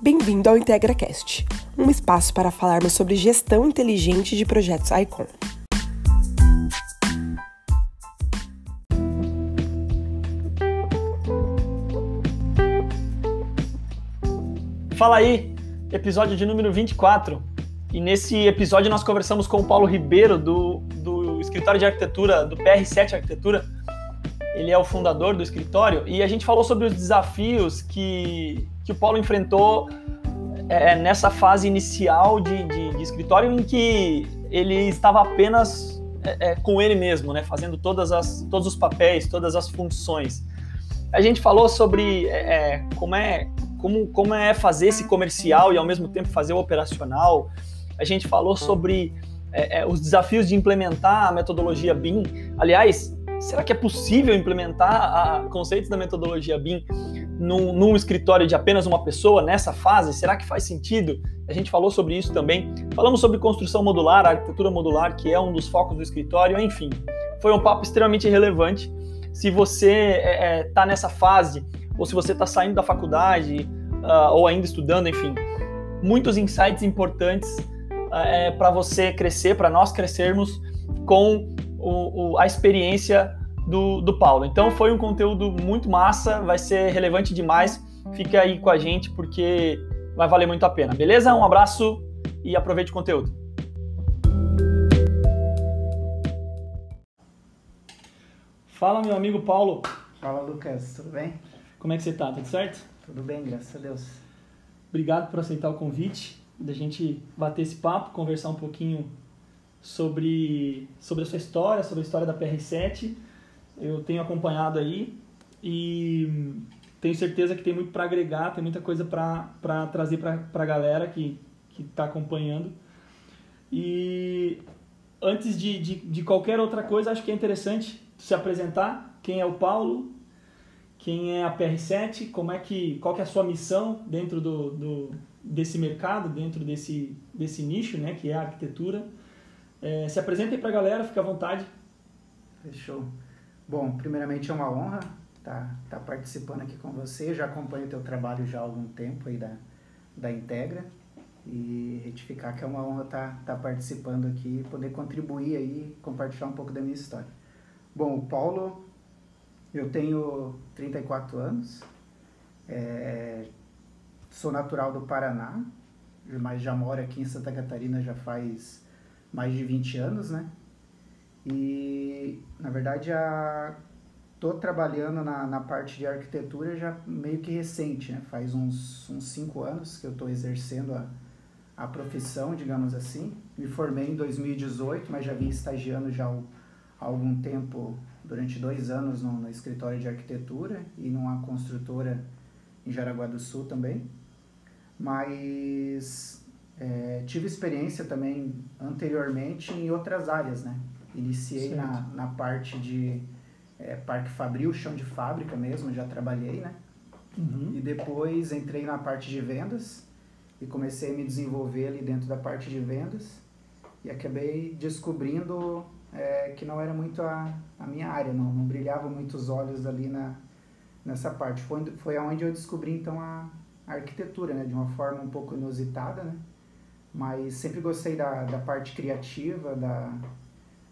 Bem-vindo ao IntegraCast, um espaço para falarmos sobre gestão inteligente de projetos ICON. Fala aí, episódio de número 24. E nesse episódio nós conversamos com o Paulo Ribeiro, do, do escritório de arquitetura, do PR7 Arquitetura. Ele é o fundador do escritório e a gente falou sobre os desafios que, que o Paulo enfrentou é, nessa fase inicial de, de, de, escritório em que ele estava apenas é, é, com ele mesmo, né, fazendo todas as, todos os papéis, todas as funções. A gente falou sobre é, é, como é como, como é fazer esse comercial e ao mesmo tempo fazer o operacional. A gente falou sobre é, é, os desafios de implementar a metodologia BIM. Aliás, será que é possível implementar conceitos da metodologia BIM num, num, escritório de apenas uma pessoa nessa fase? Será que faz sentido? A gente falou sobre isso também. Falamos sobre construção modular, arquitetura modular, que é um dos focos do escritório. Enfim, foi um papo extremamente relevante. Se você está é, é tá nessa fase ou se você está saindo da faculdade uh, ou ainda estudando, enfim, muitos insights importantes uh, é, para você crescer, para nós crescermos com o, o, a experiência do, do Paulo. Então foi um conteúdo muito massa, vai ser relevante demais. Fique aí com a gente porque vai valer muito a pena, beleza? Um abraço e aproveite o conteúdo. Fala, meu amigo Paulo. Fala, Lucas, tudo bem? Como é que você tá? Tudo certo? Tudo bem, graças a Deus. Obrigado por aceitar o convite, da gente bater esse papo, conversar um pouquinho sobre, sobre a sua história, sobre a história da PR7. Eu tenho acompanhado aí e tenho certeza que tem muito para agregar, tem muita coisa para trazer para a galera que está acompanhando. E antes de, de, de qualquer outra coisa, acho que é interessante se apresentar. Quem é o Paulo? quem é a PR7, como é que, qual que é a sua missão dentro do, do desse mercado, dentro desse, desse nicho, né, que é a arquitetura. É, se apresentem para a galera, fica à vontade. Fechou. Bom, primeiramente é uma honra estar tá, tá participando aqui com você. Já acompanho o teu trabalho já há algum tempo aí da, da Integra e retificar que é uma honra estar tá, tá participando aqui e poder contribuir aí, compartilhar um pouco da minha história. Bom, o Paulo eu tenho 34 anos, é, sou natural do Paraná, mas já moro aqui em Santa Catarina já faz mais de 20 anos, né? E, na verdade, estou trabalhando na, na parte de arquitetura já meio que recente, né? Faz uns 5 uns cinco anos que eu estou exercendo a, a profissão, digamos assim. Me formei em 2018, mas já vim estagiando já há algum tempo durante dois anos no, no escritório de arquitetura e numa construtora em Jaraguá do Sul também. Mas é, tive experiência também anteriormente em outras áreas, né? Iniciei na, na parte de é, Parque Fabril, chão de fábrica mesmo, já trabalhei, né? Uhum. E depois entrei na parte de vendas e comecei a me desenvolver ali dentro da parte de vendas e acabei descobrindo é, que não era muito a, a minha área, não, não brilhava muito os olhos ali na, nessa parte. Foi, foi onde eu descobri então a, a arquitetura, né, de uma forma um pouco inusitada, né? mas sempre gostei da, da parte criativa, da,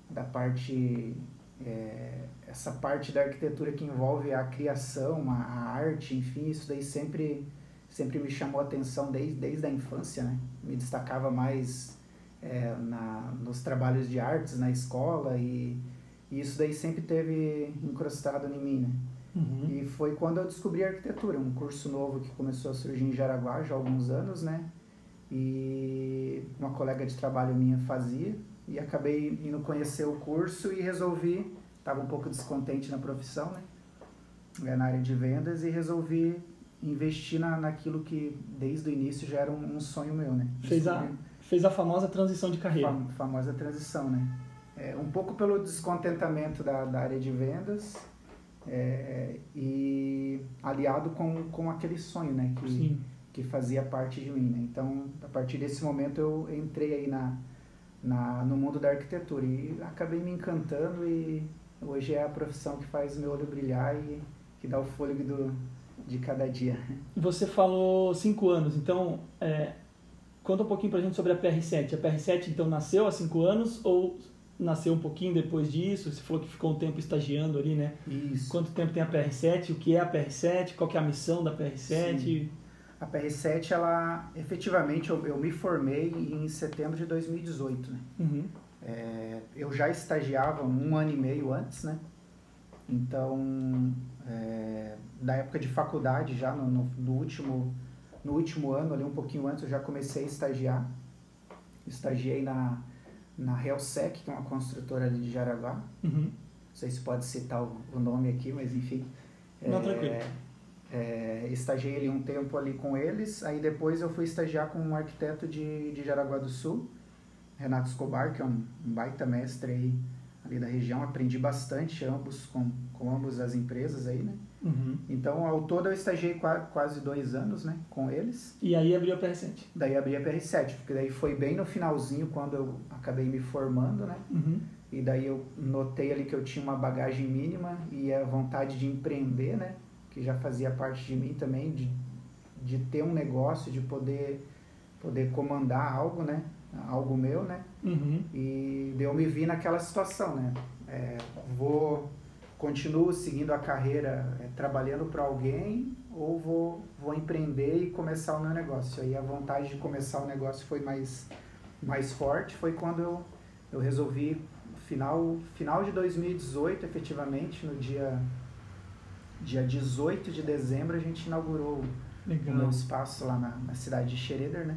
da parte, é, essa parte da arquitetura que envolve a criação, a, a, arte, enfim, isso daí sempre, sempre me chamou a atenção desde, desde a infância, né? me destacava mais é, na, nos trabalhos de artes na escola e, e, isso daí sempre teve encrustado em mim, né? Uhum. E foi quando eu descobri a arquitetura, um curso novo que começou a surgir em Jaraguá já há alguns anos, né? E uma colega de trabalho minha fazia e acabei indo conhecer o curso e resolvi, estava um pouco descontente na profissão, né? É, na área de vendas e resolvi investir na, naquilo que desde o início já era um, um sonho meu, né? Fez a, fez a famosa transição de carreira. Fam, famosa transição, né? É, um pouco pelo descontentamento da, da área de vendas é, e aliado com, com aquele sonho, né? Que, Sim. que fazia parte de mim, né? Então, a partir desse momento eu entrei aí na, na, no mundo da arquitetura e acabei me encantando e hoje é a profissão que faz meu olho brilhar e que dá o fôlego do, de cada dia. Você falou cinco anos, então é, conta um pouquinho pra gente sobre a PR7. A PR7 então nasceu há cinco anos ou nasceu um pouquinho depois disso? Você falou que ficou um tempo estagiando ali, né? Isso. Quanto tempo tem a PR7? O que é a PR7? Qual que é a missão da PR7? Sim. A PR7, ela, efetivamente, eu, eu, me formei em setembro de 2018, né? Uhum. É, eu já estagiava um ano e meio antes, né? Então, é, da época de faculdade, já no, no, no, último, no último ano, ali um pouquinho antes, eu já comecei a estagiar. Estagiei na, na Helsec, que é uma construtora ali de Jaraguá. Uhum. Não sei se pode citar o, o nome aqui, mas enfim. Não, é, tranquilo. É, estagiei ali um tempo ali com eles, aí depois eu fui estagiar com um arquiteto de, de Jaraguá do Sul, Renato Escobar, que é um, um baita mestre aí ali da região, aprendi bastante ambos com, com ambas as empresas aí, né? Uhum. Então, ao todo eu estagiei quase dois anos, né, com eles. E aí abriu a PR7? Daí abri a PR7, porque daí foi bem no finalzinho quando eu acabei me formando, né? Uhum. E daí eu notei ali que eu tinha uma bagagem mínima e a vontade de empreender, né? Que já fazia parte de mim também, de, de ter um negócio, de poder, poder comandar algo, né? Algo meu, né? Uhum. E eu me vi naquela situação, né? É, vou continuo seguindo a carreira é, trabalhando para alguém ou vou, vou empreender e começar o meu negócio. Aí a vontade de começar o negócio foi mais, mais forte, foi quando eu, eu resolvi, final, final de 2018, efetivamente, no dia, dia 18 de dezembro, a gente inaugurou Legal. o meu espaço lá na, na cidade de Schroeder, né?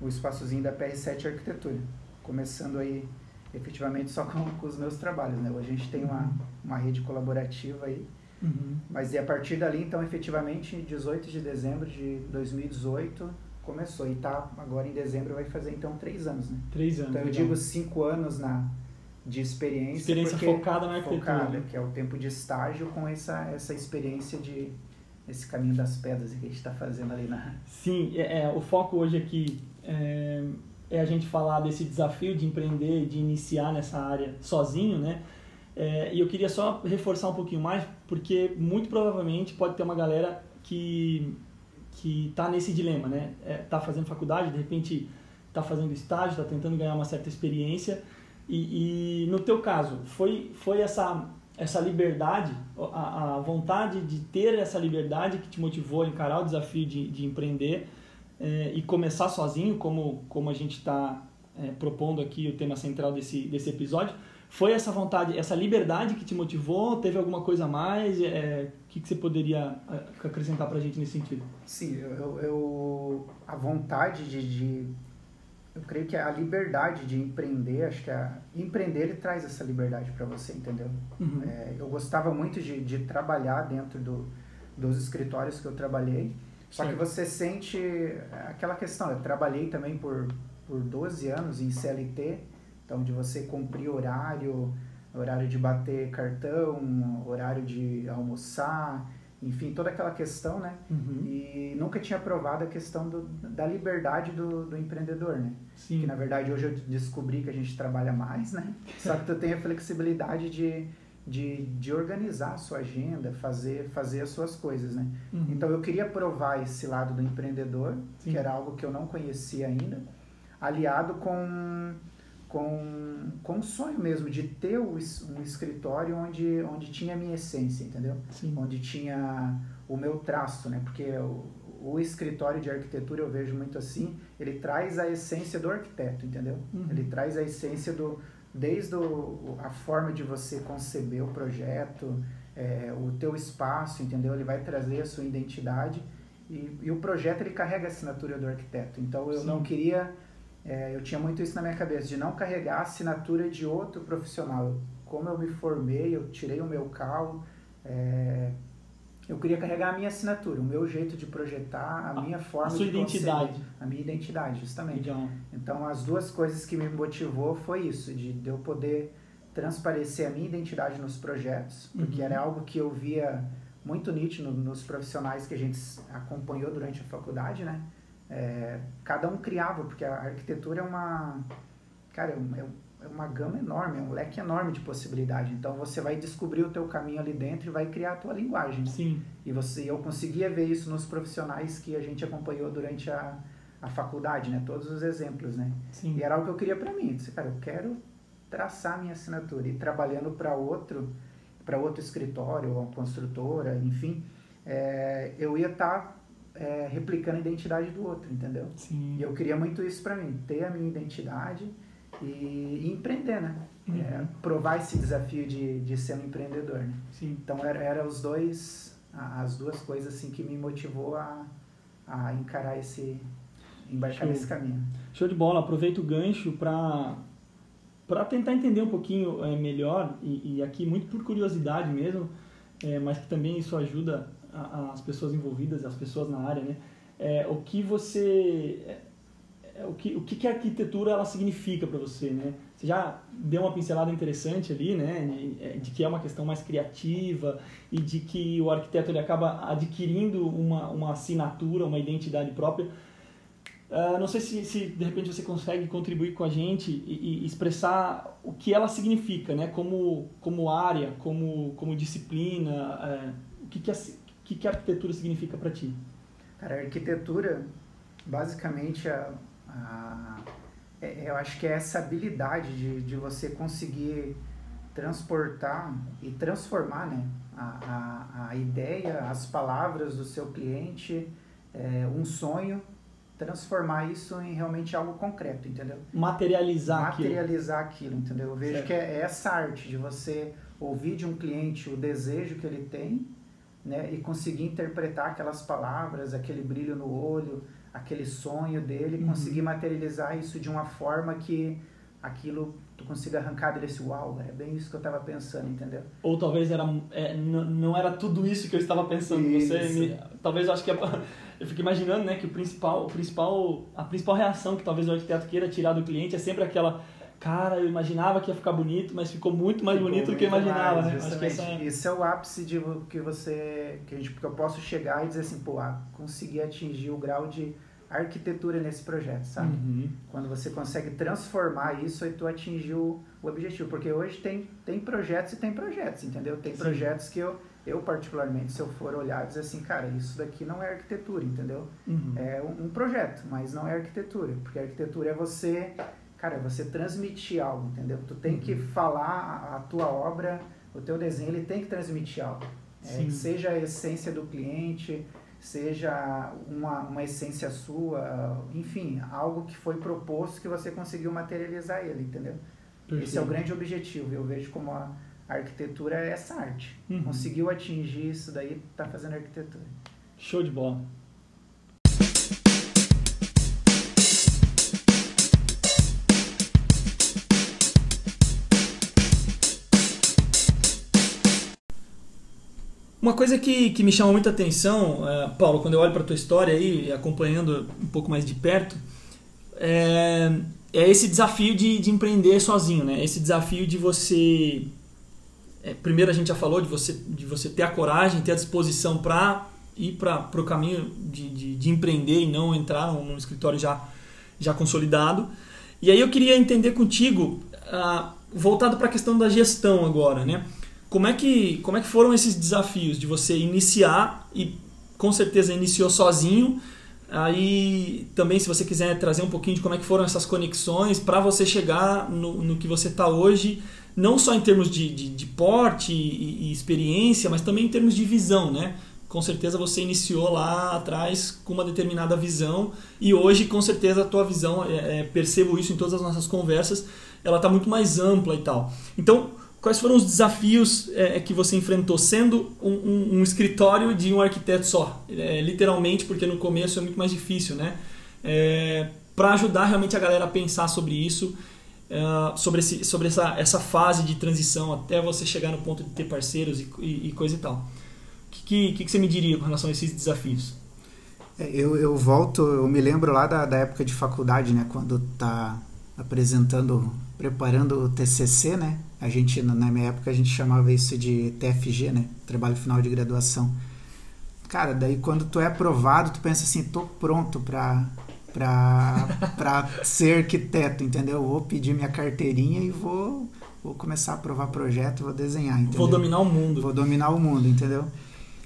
O espaçozinho da PR7 Arquitetura. Começando aí efetivamente só com, com, os meus trabalhos, né? Hoje a gente tem uma, uma rede colaborativa aí, uhum. mas e a partir dali, então, efetivamente, 18 de dezembro de 2018 começou e tá agora em dezembro vai fazer então três anos, né? Três anos. Então eu legal. digo cinco anos na de experiência, experiência focada na arquitetura, focada, que é o tempo de estágio com essa essa experiência de esse caminho das pedras que a gente está fazendo ali na. Sim, é, é, o foco hoje aqui é é a gente falar desse desafio de empreender, de iniciar nessa área sozinho, né? É, e eu queria só reforçar um pouquinho mais, porque muito provavelmente pode ter uma galera que que está nesse dilema, né? Está é, fazendo faculdade, de repente está fazendo estágio, está tentando ganhar uma certa experiência. E, e, no teu caso, foi, foi essa, essa liberdade, a, a vontade de ter essa liberdade que te motivou a encarar o desafio de, de empreender é, e começar sozinho, como, como a gente está é, propondo aqui o tema central desse, desse episódio. Foi essa vontade, essa liberdade que te motivou? Teve alguma coisa a mais? É, o que, que você poderia acrescentar para a gente nesse sentido? Sim, eu, eu a vontade de, de, eu creio que a liberdade de empreender, acho que a, empreender ele traz essa liberdade para você, entendeu? Uhum. É, eu gostava muito de, de trabalhar dentro do, dos escritórios que eu trabalhei, só que você sente aquela questão, eu trabalhei também por, por 12 anos em CLT, então de você cumprir horário, horário de bater cartão, horário de almoçar, enfim, toda aquela questão, né? Uhum. E nunca tinha provado a questão do, da liberdade do, do empreendedor, né? Sim. Que na verdade hoje eu descobri que a gente trabalha mais, né? Só que tu tem a flexibilidade de, de, de organizar a sua agenda, fazer, fazer as suas coisas, né? Uhum. Então eu queria provar esse lado do empreendedor, Sim. que era algo que eu não conhecia ainda, aliado com com, com um sonho mesmo de ter um escritório onde, onde tinha a minha essência, entendeu? Sim. Onde tinha o meu traço, né? Porque o, o escritório de arquitetura eu vejo muito assim, ele traz a essência do arquiteto, entendeu? Uhum. Ele traz a essência do desde o, a forma de você conceber o projeto, é, o teu espaço, entendeu? Ele vai trazer a sua identidade e, e o projeto ele carrega a assinatura do arquiteto. Então eu Sim. não queria é, eu tinha muito isso na minha cabeça, de não carregar a assinatura de outro profissional. Como eu me formei, eu tirei o meu cal, é, eu queria carregar a minha assinatura, o meu jeito de projetar, a minha forma a sua de identidade. conceber, a minha identidade, justamente. Legal. Então, as duas coisas que me motivou foi isso, de, de eu poder transparecer a minha identidade nos projetos, porque Uhum. era algo que eu via muito nítido nos profissionais que a gente acompanhou durante a faculdade, né? É, cada um criava, porque a arquitetura é uma, cara, é um, uma gama enorme, é um leque enorme de possibilidade. Então você vai descobrir o teu caminho ali dentro e vai criar a tua linguagem. Sim. E você, eu conseguia ver isso nos profissionais que a gente acompanhou durante a, a faculdade, né? Todos os exemplos, né? Sim. E era algo que eu queria para mim. Eu disse, cara, eu quero traçar minha assinatura e trabalhando para outro, para outro escritório, ou construtora, enfim, é, eu ia estar tá, é, replicando a identidade do outro, entendeu? Sim. E eu queria muito isso para mim, ter a minha identidade e, e empreender, né? Uhum. É, provar esse desafio de, de ser um empreendedor, né? Sim. Então era, era os dois, as duas coisas assim que me motivou a, a encarar esse, embarcar Show. nesse caminho. Show de bola. Aproveito o gancho para para tentar entender um pouquinho é, melhor e, e, aqui muito por curiosidade mesmo, é, mas que também isso ajuda as pessoas envolvidas, as pessoas na área, né? É, o que você é, é, o que o que, a arquitetura ela significa para você, né? Você já deu uma pincelada interessante ali, né? De, é, de, que é uma questão mais criativa e de que o arquiteto ele acaba adquirindo uma, uma assinatura, uma identidade própria Uh, não sei se, se, de repente você consegue contribuir com a gente e, e, expressar o que ela significa, né? Como, como área, como, como disciplina, uh, o que, que, a, que, que arquitetura significa para ti? Cara, a arquitetura, basicamente, a, a, é, eu acho que é essa habilidade de, de você conseguir transportar e transformar né? a, a, a ideia, as palavras do seu cliente, é, um sonho transformar isso em realmente algo concreto, entendeu? Materializar, Materializar aquilo, aquilo entendeu? Eu vejo certo. que é essa arte de você ouvir de um cliente o desejo que ele tem, né, e conseguir interpretar aquelas palavras, aquele brilho no olho, aquele sonho dele, uhum. conseguir materializar isso de uma forma que aquilo tu consiga arrancar dele esse uau, é bem isso que eu estava pensando, entendeu? Ou talvez era é, não era tudo isso que eu estava pensando. Isso. Você me, talvez eu acho que eu fico imaginando, né, que o principal, o principal, a principal reação que talvez o arquiteto queira tirar do cliente é sempre aquela cara, eu imaginava que ia ficar bonito, mas ficou muito mais ficou bonito muito do que eu imaginava, mais, né? Acho que essa é... Esse é o ápice de que você, que a gente, que eu posso chegar e dizer assim, pô, ah, consegui atingir o grau de arquitetura nesse projeto, sabe? Uhum. Quando você consegue transformar isso e tu atingiu o objetivo. Porque hoje tem, tem projetos e tem projetos, entendeu? Tem Sim. projetos que eu, eu, particularmente, se eu for olhar, dizer assim, cara, isso daqui não é arquitetura, entendeu? Uhum. É um, um, projeto, mas não é arquitetura. Porque arquitetura é você, cara, é você transmitir algo, entendeu? Tu tem uhum. que falar a, a, tua obra, o teu desenho, ele tem que transmitir algo. É, seja a essência do cliente, seja uma, uma essência sua, enfim, algo que foi proposto que você conseguiu materializar ele, entendeu? Perfeito. Esse é o grande objetivo. Eu vejo como a, a arquitetura é essa arte. Uhum. Conseguiu atingir isso daí, está fazendo arquitetura. Show de bola. Uma coisa que, que me chama muita atenção, uh, Paulo, quando eu olho para a tua história aí, acompanhando um pouco mais de perto, é, é esse desafio de, de empreender sozinho, né? Esse desafio de você... É, primeiro a gente já falou de você, de você ter a coragem, ter a disposição para ir para o caminho de, de, de, empreender e não entrar num, num, escritório já, já consolidado. E aí eu queria entender contigo, uh, voltado para a questão da gestão agora, né? Como é que, como é que foram esses desafios de você iniciar e com certeza iniciou sozinho? Aí também, se você quiser trazer um pouquinho de como é que foram essas conexões para você chegar no, no que você está hoje, não só em termos de, de, de porte e, e, experiência, mas também em termos de visão, né? Com certeza você iniciou lá atrás com uma determinada visão e hoje, com certeza, a tua visão, é, é, percebo isso em todas as nossas conversas, ela está muito mais ampla e tal. Então, Quais foram os desafios é, que você enfrentou sendo um, um, um, escritório de um arquiteto só? É, literalmente, porque no começo é muito mais difícil, né? É, Para ajudar realmente a galera a pensar sobre isso, é, sobre, esse, sobre essa, essa fase de transição até você chegar no ponto de ter parceiros e, e, e coisa e tal. O que, que, que, você me diria com relação a esses desafios? É, eu, eu volto, eu me lembro lá da, da época de faculdade, né? Quando tá apresentando, preparando o TCC, né? A gente, na minha época, a gente chamava isso de TFG, né? Trabalho final de graduação. Cara, daí quando tu é aprovado, tu pensa assim, tô pronto para para ser arquiteto, entendeu? Vou pedir minha carteirinha e vou, vou começar a aprovar projeto, vou desenhar, entendeu? Vou dominar o mundo. Vou dominar o mundo, entendeu?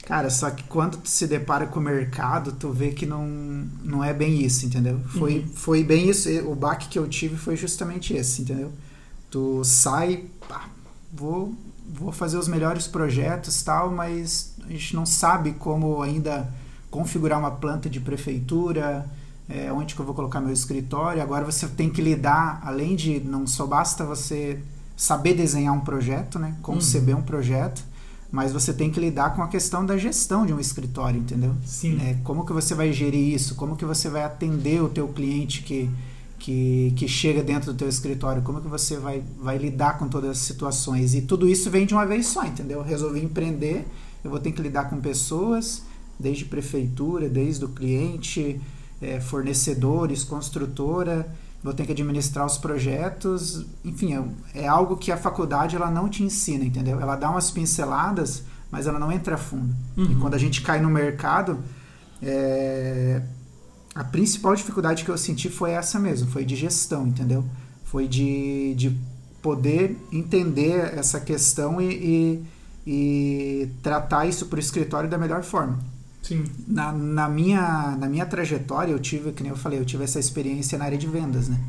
Cara, só que quando tu se depara com o mercado, tu vê que não, não é bem isso, entendeu? Foi, uhum. foi bem isso. O baque que eu tive foi justamente esse, entendeu? Tu sai, pá, vou, vou fazer os melhores projetos tal, mas a gente não sabe como ainda configurar uma planta de prefeitura, é, onde que eu vou colocar meu escritório. Agora você tem que lidar, além de não só basta você saber desenhar um projeto, né? Conceber uhum. um projeto mas você tem que lidar com a questão da gestão de um escritório, entendeu? Sim. É, como que você vai gerir isso? Como que você vai atender o teu cliente que, que, que chega dentro do teu escritório? Como que você vai, vai lidar com todas as situações? E tudo isso vem de uma vez só, entendeu? Eu resolvi empreender, eu vou ter que lidar com pessoas, desde prefeitura, desde o cliente, é, fornecedores, construtora, vou ter que administrar os projetos, enfim, é, é, algo que a faculdade ela não te ensina, entendeu? Ela dá umas pinceladas, mas ela não entra a fundo. Uhum. E quando a gente cai no mercado, é, a principal dificuldade que eu senti foi essa mesmo, foi de gestão, entendeu? Foi de, de poder entender essa questão e, e, e tratar isso para o escritório da melhor forma. Sim. Na, na, minha, na minha trajetória, eu tive, que nem eu falei, eu tive essa experiência na área de vendas, né?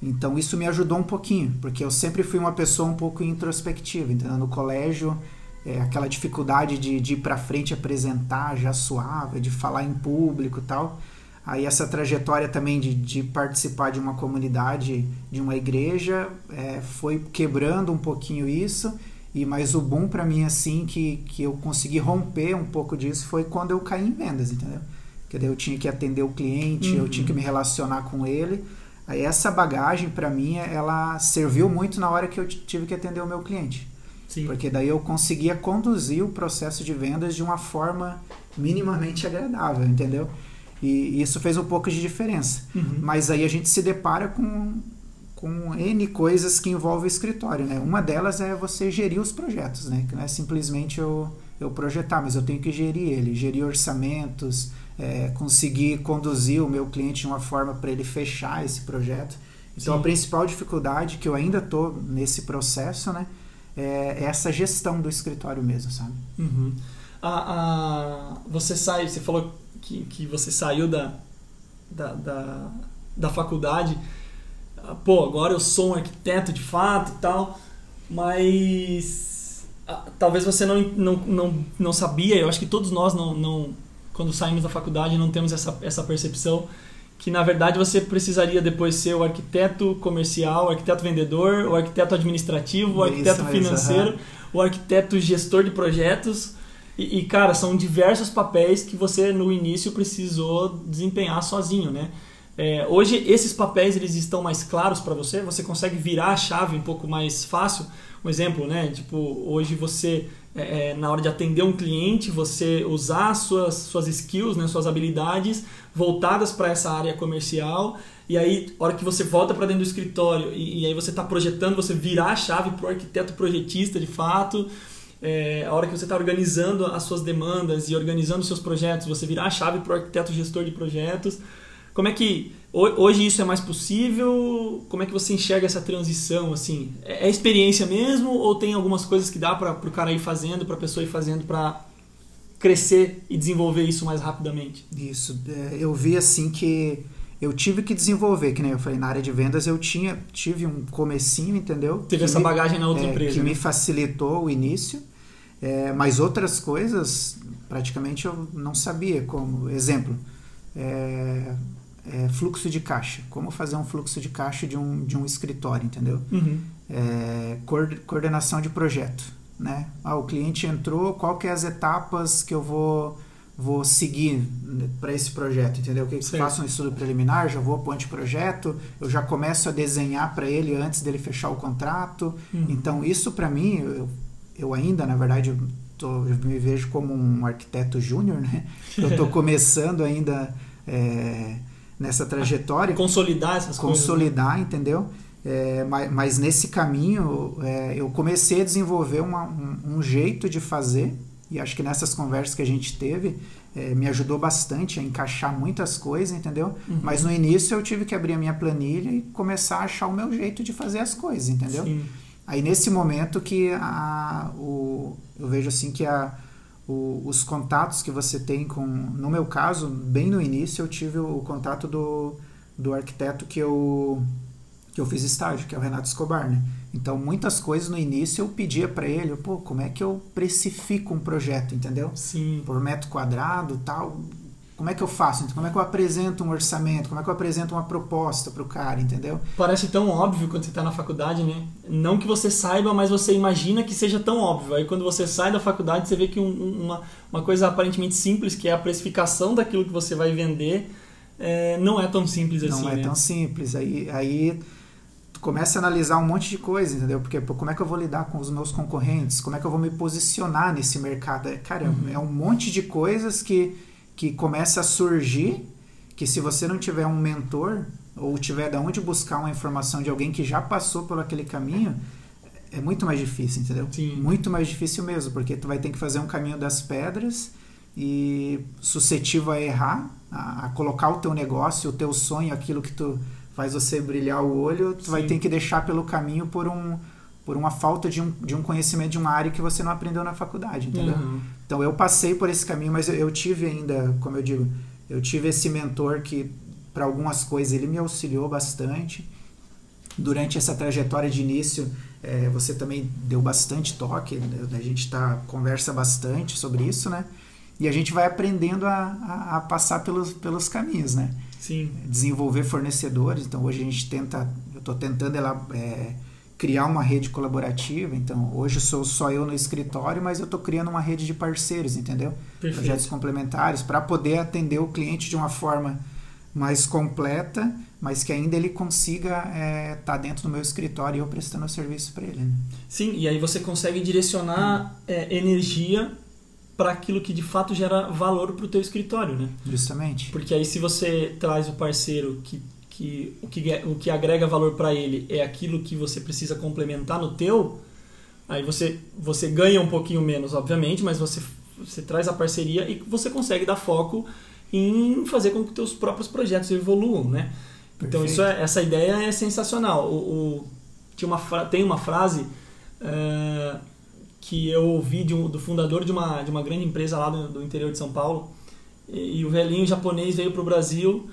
Então isso me ajudou um pouquinho, porque eu sempre fui uma pessoa um pouco introspectiva, entendeu? No colégio, é, aquela dificuldade de, de ir para frente apresentar já suave, de falar em público e tal. Aí essa trajetória também de, de participar de uma comunidade, de uma igreja, é, foi quebrando um pouquinho isso e mas o bom para mim assim que, que eu consegui romper um pouco disso foi quando eu caí em vendas, entendeu? Que eu tinha que atender o cliente, uhum. eu tinha que me relacionar com ele. Aí essa bagagem para mim ela serviu muito na hora que eu tive que atender o meu cliente. Sim. Porque daí eu conseguia conduzir o processo de vendas de uma forma minimamente agradável, entendeu? E isso fez um pouco de diferença. Uhum. Mas aí a gente se depara com com N coisas que envolvem o escritório, né? Uma delas é você gerir os projetos, né? Que não é simplesmente eu, eu projetar, mas eu tenho que gerir ele, gerir orçamentos, é, conseguir conduzir o meu cliente de uma forma para ele fechar esse projeto. Então Sim. a principal dificuldade que eu ainda estou nesse processo, né? É essa gestão do escritório mesmo, sabe? Uhum. A, a, você sai, você falou que, que você saiu da, da, da, da faculdade pô, agora eu sou um arquiteto de fato e tal, mas ah, talvez você não, não, não, não sabia, eu acho que todos nós não, não quando saímos da faculdade não temos essa, essa percepção que na verdade você precisaria depois ser o arquiteto comercial, o arquiteto vendedor, o arquiteto administrativo, o arquiteto Isso, financeiro, o arquiteto gestor de projetos. E, e, cara, são diversos papéis que você no início precisou desempenhar sozinho, né? É, hoje esses papéis eles estão mais claros para você, você consegue virar a chave um pouco mais fácil. Um exemplo, né? Tipo, hoje você, é, é na hora de atender um cliente, você usar suas, suas skills, né, suas habilidades voltadas para essa área comercial. E aí, hora que você volta para dentro do escritório e, e aí você está projetando, você virar a chave para o arquiteto projetista de fato. É, a hora que você está organizando as suas demandas e organizando os seus projetos, você virar a chave para o arquiteto gestor de projetos. Como é que hoje isso é mais possível? Como é que você enxerga essa transição? Assim, é, é experiência mesmo ou tem algumas coisas que dá para o cara ir fazendo, para a pessoa ir fazendo para crescer e desenvolver isso mais rapidamente? Isso, é, eu vi assim que eu tive que desenvolver, que nem eu falei, na área de vendas eu tinha, tive um comecinho, entendeu? Teve essa me, bagagem na outra é, empresa. Que né? me facilitou o início, é, mas outras coisas praticamente eu não sabia como. Exemplo, é, é, fluxo de caixa. Como fazer um fluxo de caixa de um, de um escritório, entendeu? Uhum. É, coordenação de projeto. Né? Ah, o cliente entrou, qual que é as etapas que eu vou, vou seguir para esse projeto, entendeu? Que eu faço um estudo preliminar, já vou para o anteprojeto, eu já começo a desenhar para ele antes dele fechar o contrato. Uhum. Então, isso para mim, eu, eu ainda, na verdade, eu, tô, eu me vejo como um arquiteto júnior, né? Eu estou começando ainda... É, nessa trajetória. Consolidar essas consolidar, coisas. Consolidar, entendeu? É, mas, mas, nesse caminho é, eu comecei a desenvolver uma, um, um, jeito de fazer E acho que nessas conversas que a gente teve, é, me ajudou bastante a encaixar muitas coisas, entendeu? Uhum. Mas no início eu tive que abrir a minha planilha e começar a achar o meu jeito de fazer as coisas, entendeu? Sim. Aí nesse momento que a, o, eu vejo assim que a, o, os contatos que você tem com, no meu caso, bem no início eu tive o, o contato do, do arquiteto que eu que eu fiz estágio, que é o Renato Escobar, né? Então, muitas coisas no início eu pedia para ele, pô, como é que eu precifico um projeto, entendeu? Sim. Por metro quadrado, tal. Como é que eu faço? Como é que eu apresento um orçamento? Como é que eu apresento uma proposta para o cara, entendeu? Parece tão óbvio quando você está na faculdade, né? Não que você saiba, mas você imagina que seja tão óbvio. Aí quando você sai da faculdade, você vê que um, uma, uma coisa aparentemente simples, que é a precificação daquilo que você vai vender, é, não é tão simples não assim. Não é né? tão simples. Aí, aí tu começa a analisar um monte de coisa, entendeu? Porque pô, como é que eu vou lidar com os meus concorrentes? Como é que eu vou me posicionar nesse mercado? É, cara, uhum. é um monte de coisas que, que começa a surgir que se você não tiver um mentor ou tiver da onde buscar uma informação de alguém que já passou por aquele caminho, é muito mais difícil, entendeu? Sim. Muito mais difícil mesmo, porque tu vai ter que fazer um caminho das pedras e suscetível a errar, a, a colocar o teu negócio, o teu sonho, aquilo que tu faz você brilhar o olho, tu Sim. vai ter que deixar pelo caminho por um por uma falta de um, de um conhecimento de uma área que você não aprendeu na faculdade, entendeu? Uhum. Então eu passei por esse caminho, mas eu, eu, tive ainda, como eu digo, eu tive esse mentor que para algumas coisas ele me auxiliou bastante. Durante essa trajetória de início, é, você também deu bastante toque, né? a gente tá, conversa bastante sobre isso, né? E a gente vai aprendendo a, a, a passar pelos, pelos caminhos, né? Sim. desenvolver fornecedores. Então hoje a gente tenta, eu estou tentando ela, é, criar uma rede colaborativa. Então hoje sou só eu no escritório, mas eu estou criando uma rede de parceiros, entendeu? Perfeito. Projetos complementares para poder atender o cliente de uma forma mais completa, mas que ainda ele consiga estar é, tá dentro do meu escritório e eu prestando o serviço para ele. Né? Sim, e aí você consegue direcionar é, energia para aquilo que de fato gera valor para o teu escritório, né? Justamente. Porque aí se você traz o parceiro que, que, o, que o que agrega valor para ele é aquilo que você precisa complementar no teu, aí você, você ganha um pouquinho menos, obviamente, mas você, você traz a parceria e você consegue dar foco em fazer com que teus próprios projetos evoluam, né? Perfeito. Então isso é, essa ideia é sensacional. O, o tinha uma, tem uma frase... Uh, que eu ouvi um, do fundador de uma, de uma grande empresa lá do, do interior de São Paulo. E, e o velhinho japonês veio para o Brasil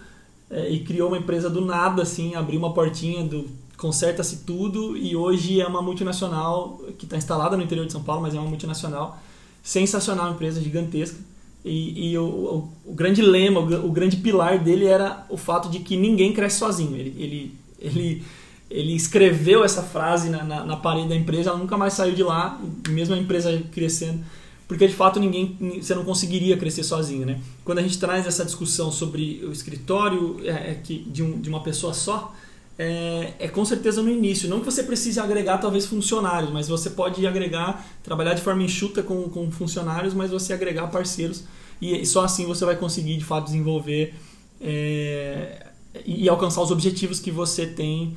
é, e criou uma empresa do nada, assim, abriu uma portinha do conserta-se tudo e hoje é uma multinacional que está instalada no interior de São Paulo, mas é uma multinacional sensacional, empresa gigantesca. E, e o, o, o, grande lema, o, o, grande pilar dele era o fato de que ninguém cresce sozinho. Ele, ele, ele ele escreveu essa frase na, na, na, parede da empresa, ela nunca mais saiu de lá, mesmo a empresa crescendo, porque de fato ninguém, você não conseguiria crescer sozinho, né? Quando a gente traz essa discussão sobre o escritório é, é que de, um, de uma pessoa só, é, é, com certeza no início. Não que você precise agregar talvez funcionários, mas você pode agregar, trabalhar de forma enxuta com, com funcionários, mas você agregar parceiros e, e só assim você vai conseguir de fato desenvolver é, e, e alcançar os objetivos que você tem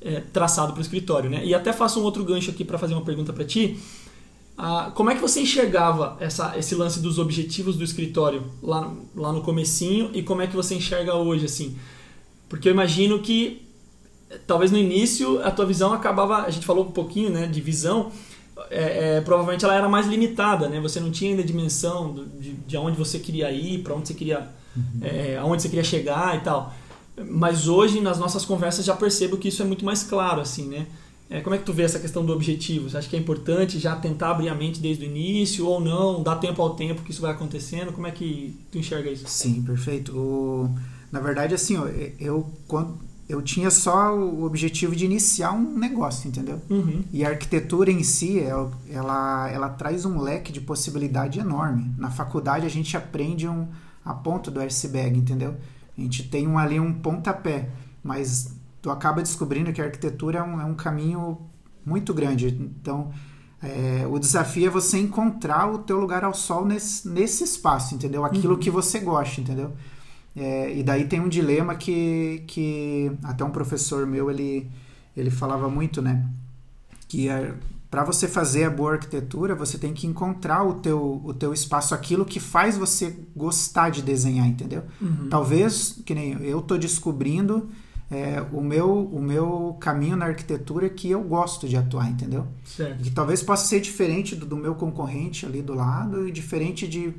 é, traçado para o escritório. Né? E até faço um outro gancho aqui para fazer uma pergunta para ti. Ah, como é que você enxergava essa, esse lance dos objetivos do escritório lá, lá no comecinho e como é que você enxerga hoje assim? Porque eu imagino que talvez no início a tua visão acabava, a gente falou um pouquinho né, de visão, é, é, provavelmente ela era mais limitada, né? Você não tinha ainda dimensão de, de aonde você queria ir, para onde você queria, uhum. é, aonde você queria chegar e tal. Mas hoje, nas nossas conversas, já percebo que isso é muito mais claro, assim, né? É, como é que tu vê essa questão do objetivo? Você acha que é importante já tentar abrir a mente desde o início ou não? Dar tempo ao tempo que isso vai acontecendo? Como é que tu enxerga isso? Sim, perfeito. O, na verdade, assim, ó, eu, quando, eu tinha só o objetivo de iniciar um negócio, entendeu? Uhum. E a arquitetura em si, ela, ela, ela traz um leque de possibilidade enorme. Na faculdade, a gente aprende um, a ponta do iceberg, entendeu? A gente tem um, ali um pontapé, mas tu acaba descobrindo que a arquitetura é um, é um caminho muito grande. Então, é, o desafio é você encontrar o teu lugar ao sol nesse, nesse espaço, entendeu? Aquilo uhum. que você gosta, entendeu? É, e daí tem um dilema que, que até um professor meu, ele, ele falava muito, né? Que é, para você fazer a boa arquitetura, você tem que encontrar o teu, o teu espaço, aquilo que faz você gostar de desenhar, entendeu? Uhum. Talvez, que nem eu estou descobrindo é, o, meu, o meu caminho na arquitetura que eu gosto de atuar, entendeu? Certo. Que talvez possa ser diferente do, do meu concorrente ali do lado e diferente de,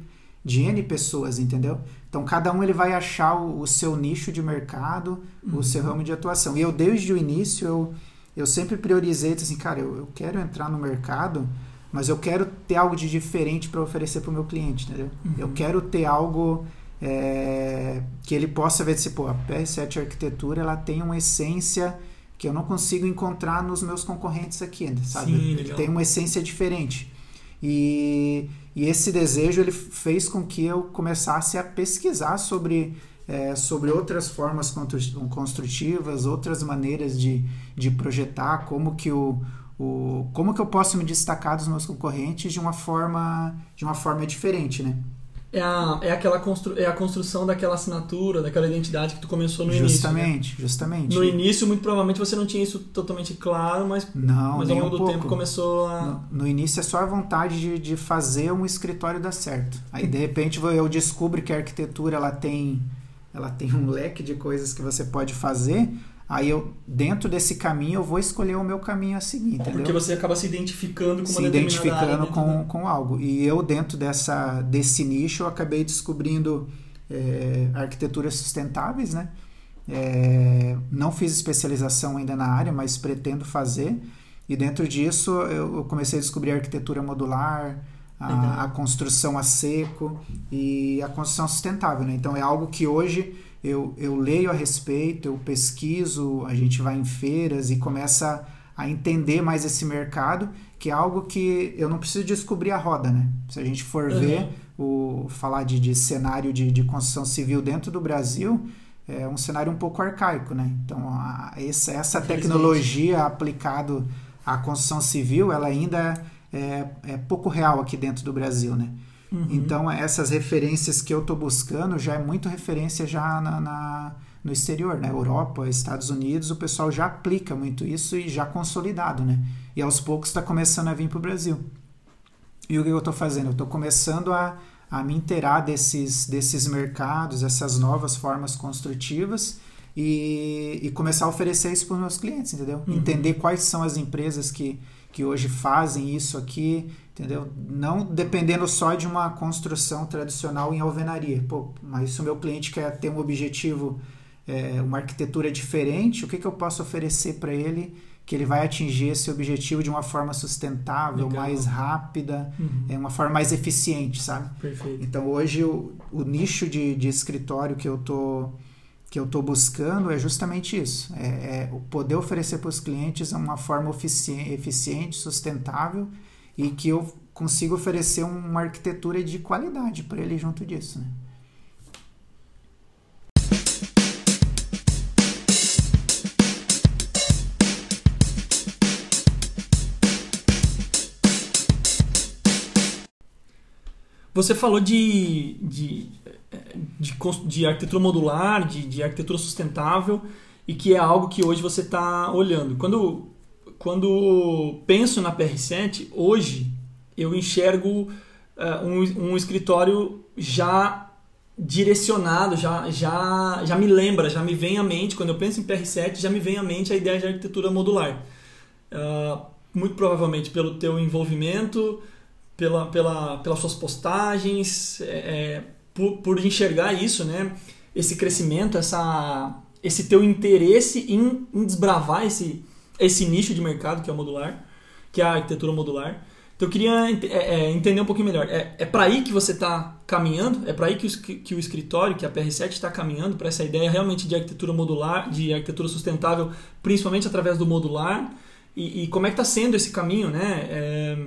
de N pessoas, entendeu? Então cada um ele vai achar o, o seu nicho de mercado, uhum. o seu ramo de atuação. E eu desde o início eu eu sempre priorizei assim, cara, eu, eu quero entrar no mercado, mas eu quero ter algo de diferente para oferecer para o meu cliente, entendeu? Uhum. Eu quero ter algo é, que ele possa ver se, pô, a PR7 Arquitetura ela tem uma essência que eu não consigo encontrar nos meus concorrentes aqui, sabe? Sim, tem uma essência diferente. E, e esse desejo ele fez com que eu começasse a pesquisar sobre é, sobre outras formas construtivas, outras maneiras de, de projetar, como que o, o, como que eu posso me destacar dos meus concorrentes de uma forma de uma forma diferente, né? É, a, é aquela constru, é a construção daquela assinatura, daquela identidade que tu começou no justamente, início. Né? Justamente, No início, muito provavelmente você não tinha isso totalmente claro, mas, não, mas ao longo um do pouco. tempo começou a. No, no, início é só a vontade de, de fazer um escritório dar certo. Aí de repente eu descubro que a arquitetura ela tem ela tem um leque de coisas que você pode fazer. Aí eu, dentro desse caminho, eu vou escolher o meu caminho a seguir, entendeu? Porque você acaba se identificando com se identificando com, com algo. E eu, dentro dessa, desse nicho, eu acabei descobrindo é, arquiteturas sustentáveis, né? É, não fiz especialização ainda na área, mas pretendo fazer. E dentro disso, eu comecei a descobrir arquitetura modular, a, a, construção a seco e a construção sustentável. Né? Então é algo que hoje eu, eu leio a respeito, eu pesquiso, a gente vai em feiras e começa a entender mais esse mercado, que é algo que eu não preciso descobrir a roda. Né? Se a gente for uhum. ver, o, falar de, de cenário de, de construção civil dentro do Brasil, é um cenário um pouco arcaico, né? Então, a, essa, essa tecnologia aplicada à construção civil, ela ainda é, é pouco real aqui dentro do Brasil, né? Uhum. Então, essas referências que eu estou buscando já é muito referência já na, na, no exterior, né? Europa, Estados Unidos, o pessoal já aplica muito isso e já consolidado, né? E aos poucos está começando a vir para o Brasil. E o que eu estou fazendo? Eu estou começando a, a me inteirar desses, desses mercados, essas novas formas construtivas e, e começar a oferecer isso para os meus clientes, entendeu? Uhum. Entender quais são as empresas que que hoje fazem isso aqui, entendeu? Não dependendo só de uma construção tradicional em alvenaria. Pô, mas se o meu cliente quer ter um objetivo, é, uma arquitetura diferente, o que, que eu posso oferecer para ele que ele vai atingir esse objetivo de uma forma sustentável, Legal. mais rápida, uhum. é uma forma mais eficiente, sabe? Perfeito. Então hoje o, o nicho de, de escritório que eu tô que eu estou buscando é justamente isso: é, é poder oferecer para os clientes uma forma eficiente, sustentável e que eu consiga oferecer uma arquitetura de qualidade para ele junto disso. Né? Você falou de, de de, de arquitetura modular, de, de arquitetura sustentável, e que é algo que hoje você está olhando. Quando, quando penso na PR7, hoje eu enxergo uh, um, um escritório já direcionado, já, já, já me lembra, já me vem à mente, quando eu penso em PR7, já me vem à mente a ideia de arquitetura modular. Uh, muito provavelmente pelo teu envolvimento, pela, pela, pelas suas postagens, é, por, por enxergar isso, né? Esse crescimento, essa, esse teu interesse em, em desbravar esse, esse nicho de mercado que é o modular, que é a arquitetura modular. Então eu queria é, é, entender um pouquinho melhor. É, é para aí que você está caminhando? É para aí que o, que o escritório, que a PR7 está caminhando para essa ideia realmente de arquitetura modular, de arquitetura sustentável, principalmente através do modular? E, e como é que está sendo esse caminho, né?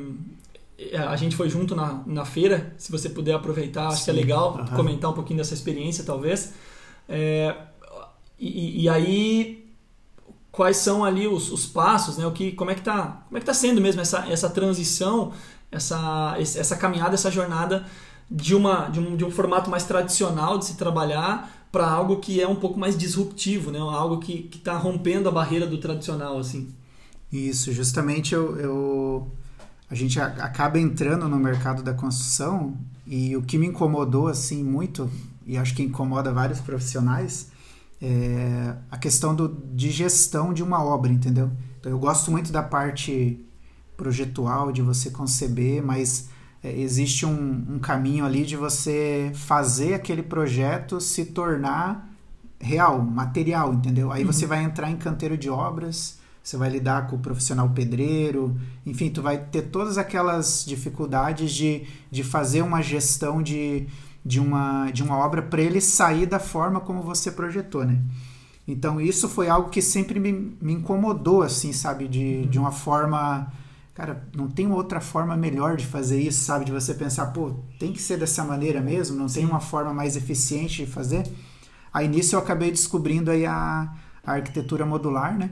É, a gente foi junto na, na feira, se você puder aproveitar, acho Sim, que é legal uhum. comentar um pouquinho dessa experiência, talvez. É, e, e, aí, quais são ali os, os, passos, né? O que, como é que tá, como é que tá sendo mesmo essa, essa transição, essa, essa caminhada, essa jornada de, uma, de, um, de um formato mais tradicional de se trabalhar para algo que é um pouco mais disruptivo, né? Algo que está rompendo a barreira do tradicional, assim. Isso, justamente eu, eu a gente acaba entrando no mercado da construção e o que me incomodou assim muito e acho que incomoda vários profissionais é a questão do, de gestão de uma obra, entendeu? Então eu gosto muito da parte projetual de você conceber, mas é, existe um, um caminho ali de você fazer aquele projeto se tornar real, material, entendeu? Aí uhum. você vai entrar em canteiro de obras, você vai lidar com o profissional pedreiro, enfim, tu vai ter todas aquelas dificuldades de, de fazer uma gestão de, de, uma, de uma obra para ele sair da forma como você projetou, né? Então isso foi algo que sempre me, me incomodou, assim, sabe? De, uhum. de uma forma cara, não tem outra forma melhor de fazer isso, sabe? De você pensar, pô, tem que ser dessa maneira mesmo, não Sim. tem uma forma mais eficiente de fazer. Aí nisso eu acabei descobrindo aí a, a arquitetura modular, né?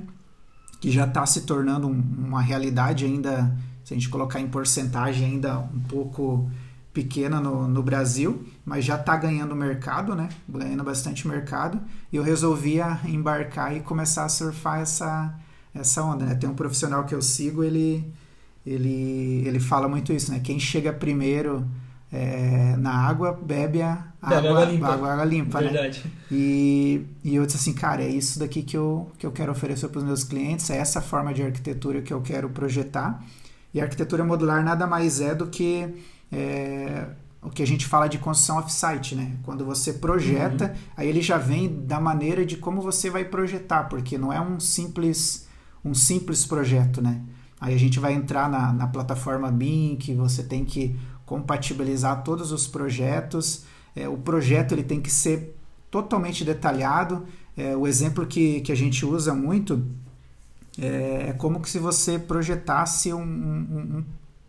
Que já está se tornando um, uma realidade ainda, se a gente colocar em porcentagem, ainda um pouco pequena no, no Brasil, mas já está ganhando mercado, né? Ganhando bastante mercado. E eu resolvi embarcar e começar a surfar essa, essa onda, né? Tem um profissional que eu sigo, ele ele, ele fala muito isso, né? Quem chega primeiro é, na água, bebe a água, água limpa, água, água limpa? Verdade. Né? E, e eu disse assim, cara, é isso daqui que eu, que eu quero oferecer para os meus clientes, é essa forma de arquitetura que eu quero projetar. E a arquitetura modular nada mais é do que é, o que a gente fala de construção off-site, né? Quando você projeta, uhum. aí ele já vem da maneira de como você vai projetar, porque não é um simples um simples projeto, né? Aí a gente vai entrar na, na plataforma BIM, que você tem que compatibilizar todos os projetos. É, o projeto ele tem que ser totalmente detalhado. É, o exemplo que, que a gente usa muito é, é como que se você projetasse um, um, um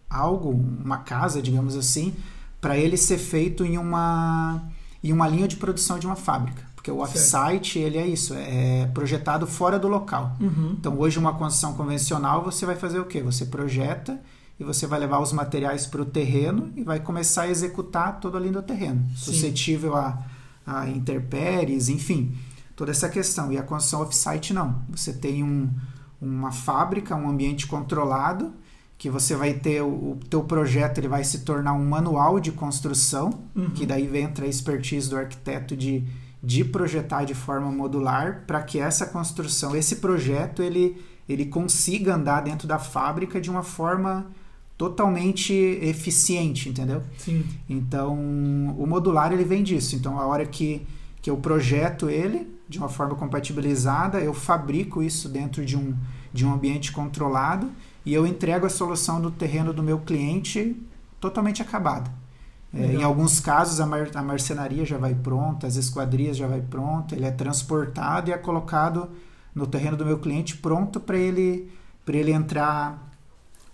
algo, uma casa, digamos assim, para ele ser feito em uma, em uma linha de produção de uma fábrica. Porque o off-site, ele é isso, é projetado fora do local. Uhum. Então, hoje, uma construção convencional, você vai fazer o quê? Você projeta e você vai levar os materiais para o terreno e vai começar a executar todo ali no terreno, Sim. suscetível a, a interpéries, enfim, toda essa questão. E a construção off-site, não. Você tem um, uma fábrica, um ambiente controlado, que você vai ter o, o teu projeto ele vai se tornar um manual de construção, uhum. que daí entra a expertise do arquiteto de de projetar de forma modular para que essa construção, esse projeto, ele, ele consiga andar dentro da fábrica de uma forma totalmente eficiente, entendeu? Sim. Então, o modular ele vem disso. Então, a hora que, que eu projeto ele de uma forma compatibilizada, eu fabrico isso dentro de um, de um ambiente controlado e eu entrego a solução do terreno do meu cliente totalmente acabada. É, em alguns casos a, mar, a marcenaria já vai pronta, as esquadrias já vai pronta, ele é transportado e é colocado no terreno do meu cliente pronto para ele para ele entrar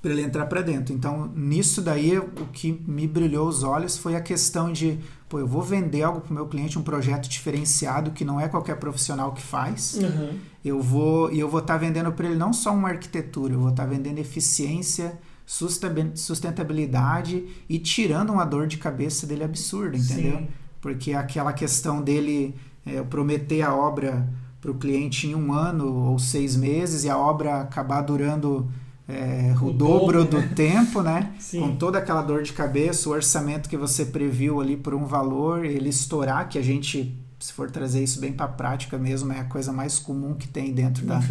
para ele entrar para dentro. Então, nisso daí o que me brilhou os olhos foi a questão de, pô, eu vou vender algo para o meu cliente, um projeto diferenciado que não é qualquer profissional que faz. Uhum. Eu vou e eu vou estar tá vendendo para ele não só uma arquitetura, eu vou estar tá vendendo eficiência, sustentabilidade e tirando uma dor de cabeça dele absurda, entendeu? Sim. Porque aquela questão dele é, prometer a obra para o cliente em um ano ou seis meses e a obra acabar durando é, o, o, dobro, do né? tempo, né? Sim. Com toda aquela dor de cabeça, o orçamento que você previu ali por um valor, ele estourar, que a gente, se for trazer isso bem para a prática mesmo, é a coisa mais comum que tem dentro da, né?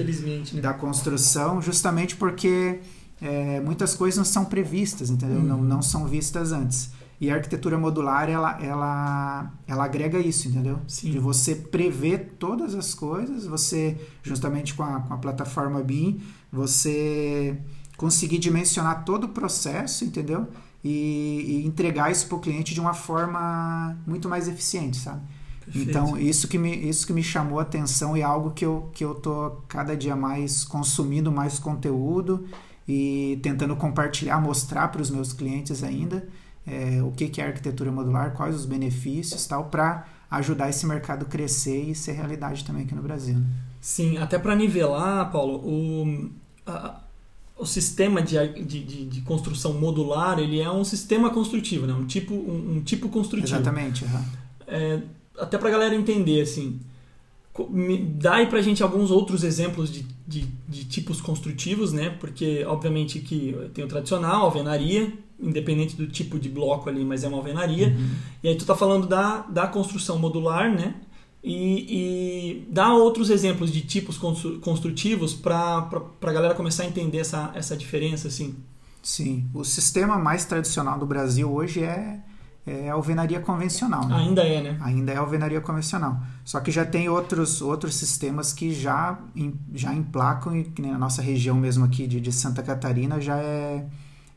da construção, justamente porque é, muitas coisas não são previstas, entendeu? Uhum. Não, não são vistas antes. E a arquitetura modular, ela, ela, ela agrega isso, entendeu? Sim. De você prever todas as coisas, você, justamente com a, com a plataforma BIM, você conseguir dimensionar todo o processo, entendeu? E, e entregar isso para o cliente de uma forma muito mais eficiente, sabe? Perfeito. Então, isso que, me, isso que me chamou a atenção e é algo que eu, que eu tô cada dia mais consumindo mais conteúdo e tentando compartilhar, mostrar para os meus clientes ainda é, o que, que é arquitetura modular, quais os benefícios tal, para ajudar esse mercado a crescer e ser realidade também aqui no Brasil. Sim, até para nivelar, Paulo, o, a, o sistema de, de, de, construção modular ele é um sistema construtivo, né? um, tipo, um, um tipo construtivo. Exatamente. Uhum. É, até para a galera entender, assim, dá aí pra gente alguns outros exemplos de, de, de, tipos construtivos, né? Porque, obviamente, que tem o tradicional, alvenaria, independente do tipo de bloco ali, mas é uma alvenaria. Uhum. E aí tu tá falando da, da construção modular, né? E, e dá outros exemplos de tipos construtivos para a galera começar a entender essa, essa diferença, assim. Sim, o sistema mais tradicional do Brasil hoje é é alvenaria convencional. Né? Ainda é, né? Ainda é alvenaria convencional. Só que já tem outros, outros sistemas que já, já emplacam, e que na nossa região mesmo aqui de, de Santa Catarina já é,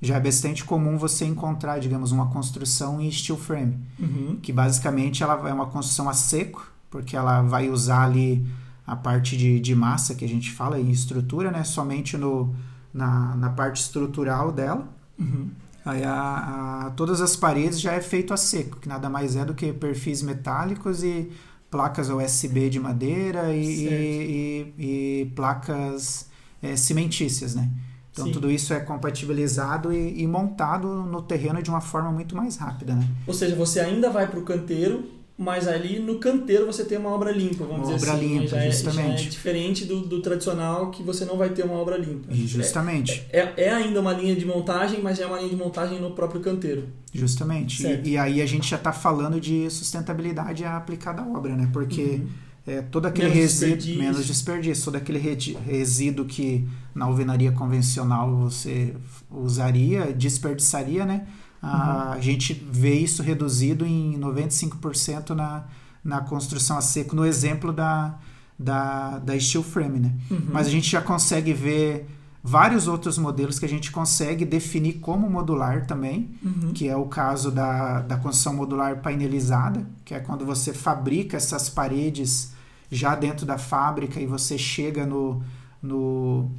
já é bastante comum você encontrar, digamos, uma construção em steel frame. Uhum. Que basicamente ela é uma construção a seco, porque ela vai usar ali a parte de, de massa que a gente fala em estrutura, né? Somente no, na, na parte estrutural dela. Uhum. Aí a, a, todas as paredes já é feito a seco, que nada mais é do que perfis metálicos e placas USB de madeira e, e, e, e placas é, cimentícias, né? Então Sim. tudo isso é compatibilizado e, montado no terreno de uma forma muito mais rápida, né? Ou seja, você ainda vai para o canteiro mas ali no canteiro você tem uma obra limpa, vamos uma dizer obra assim. limpa, já justamente. É, é diferente do, do, tradicional que você não vai ter uma obra limpa. Justamente. É, é, é, ainda uma linha de montagem, mas é uma linha de montagem no próprio canteiro. Justamente. E, e, aí a gente já está falando de sustentabilidade aplicada à obra, né? Porque uhum. é, todo aquele menos resíduo, desperdício. menos desperdício, todo aquele resíduo que na alvenaria convencional você usaria, desperdiçaria, né? A uhum. gente vê isso reduzido em 95% na, na construção a seco, no exemplo da, da, da steel frame. Né? Uhum. Mas a gente já consegue ver vários outros modelos que a gente consegue definir como modular também, uhum. que é o caso da, da construção modular painelizada, que é quando você fabrica essas paredes já dentro da fábrica e você chega no, no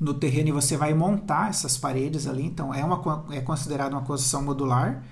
no terreno e você vai montar essas paredes ali. Então é, uma, é considerada uma construção modular.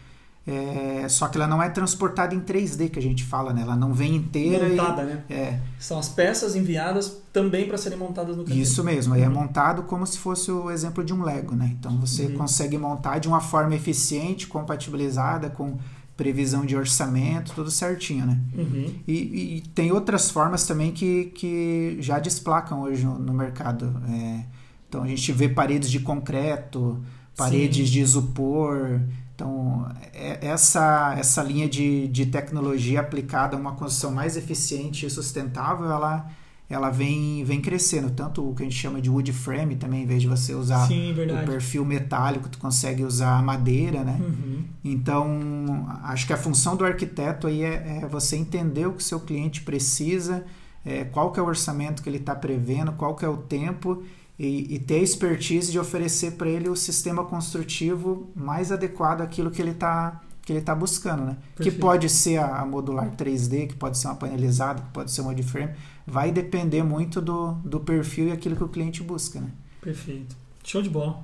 É, só que ela não é transportada em 3D que a gente fala, né? Ela não vem inteira. Montada, e, né? É. São as peças enviadas também para serem montadas no canteiro. Isso mesmo, aí é uhum. é montado como se fosse o exemplo de um Lego, né? Então você uhum. consegue montar de uma forma eficiente, compatibilizada com previsão de orçamento, tudo certinho, né? Uhum. E, e, tem outras formas também que, que já desplacam hoje no, no mercado. É, então a gente vê paredes de concreto, paredes Sim. de isopor. Então, é, essa, essa linha de, de tecnologia aplicada a uma construção mais eficiente e sustentável, ela, ela vem, vem crescendo. Tanto o que a gente chama de wood frame também, em vez de você usar Sim, o perfil metálico, tu consegue usar madeira, né? Uhum. Então, acho que a função do arquiteto aí é, é você entender o que o seu cliente precisa, é, qual que é o orçamento que ele está prevendo, qual que é o tempo e, e ter a expertise de oferecer para ele o sistema construtivo mais adequado àquilo que ele está que ele está buscando, né? Perfeito. Que pode ser a, modular 3D, que pode ser uma panelizada, que pode ser uma de frame, vai depender muito do, do perfil e aquilo que o cliente busca, né? Perfeito. Show de bola.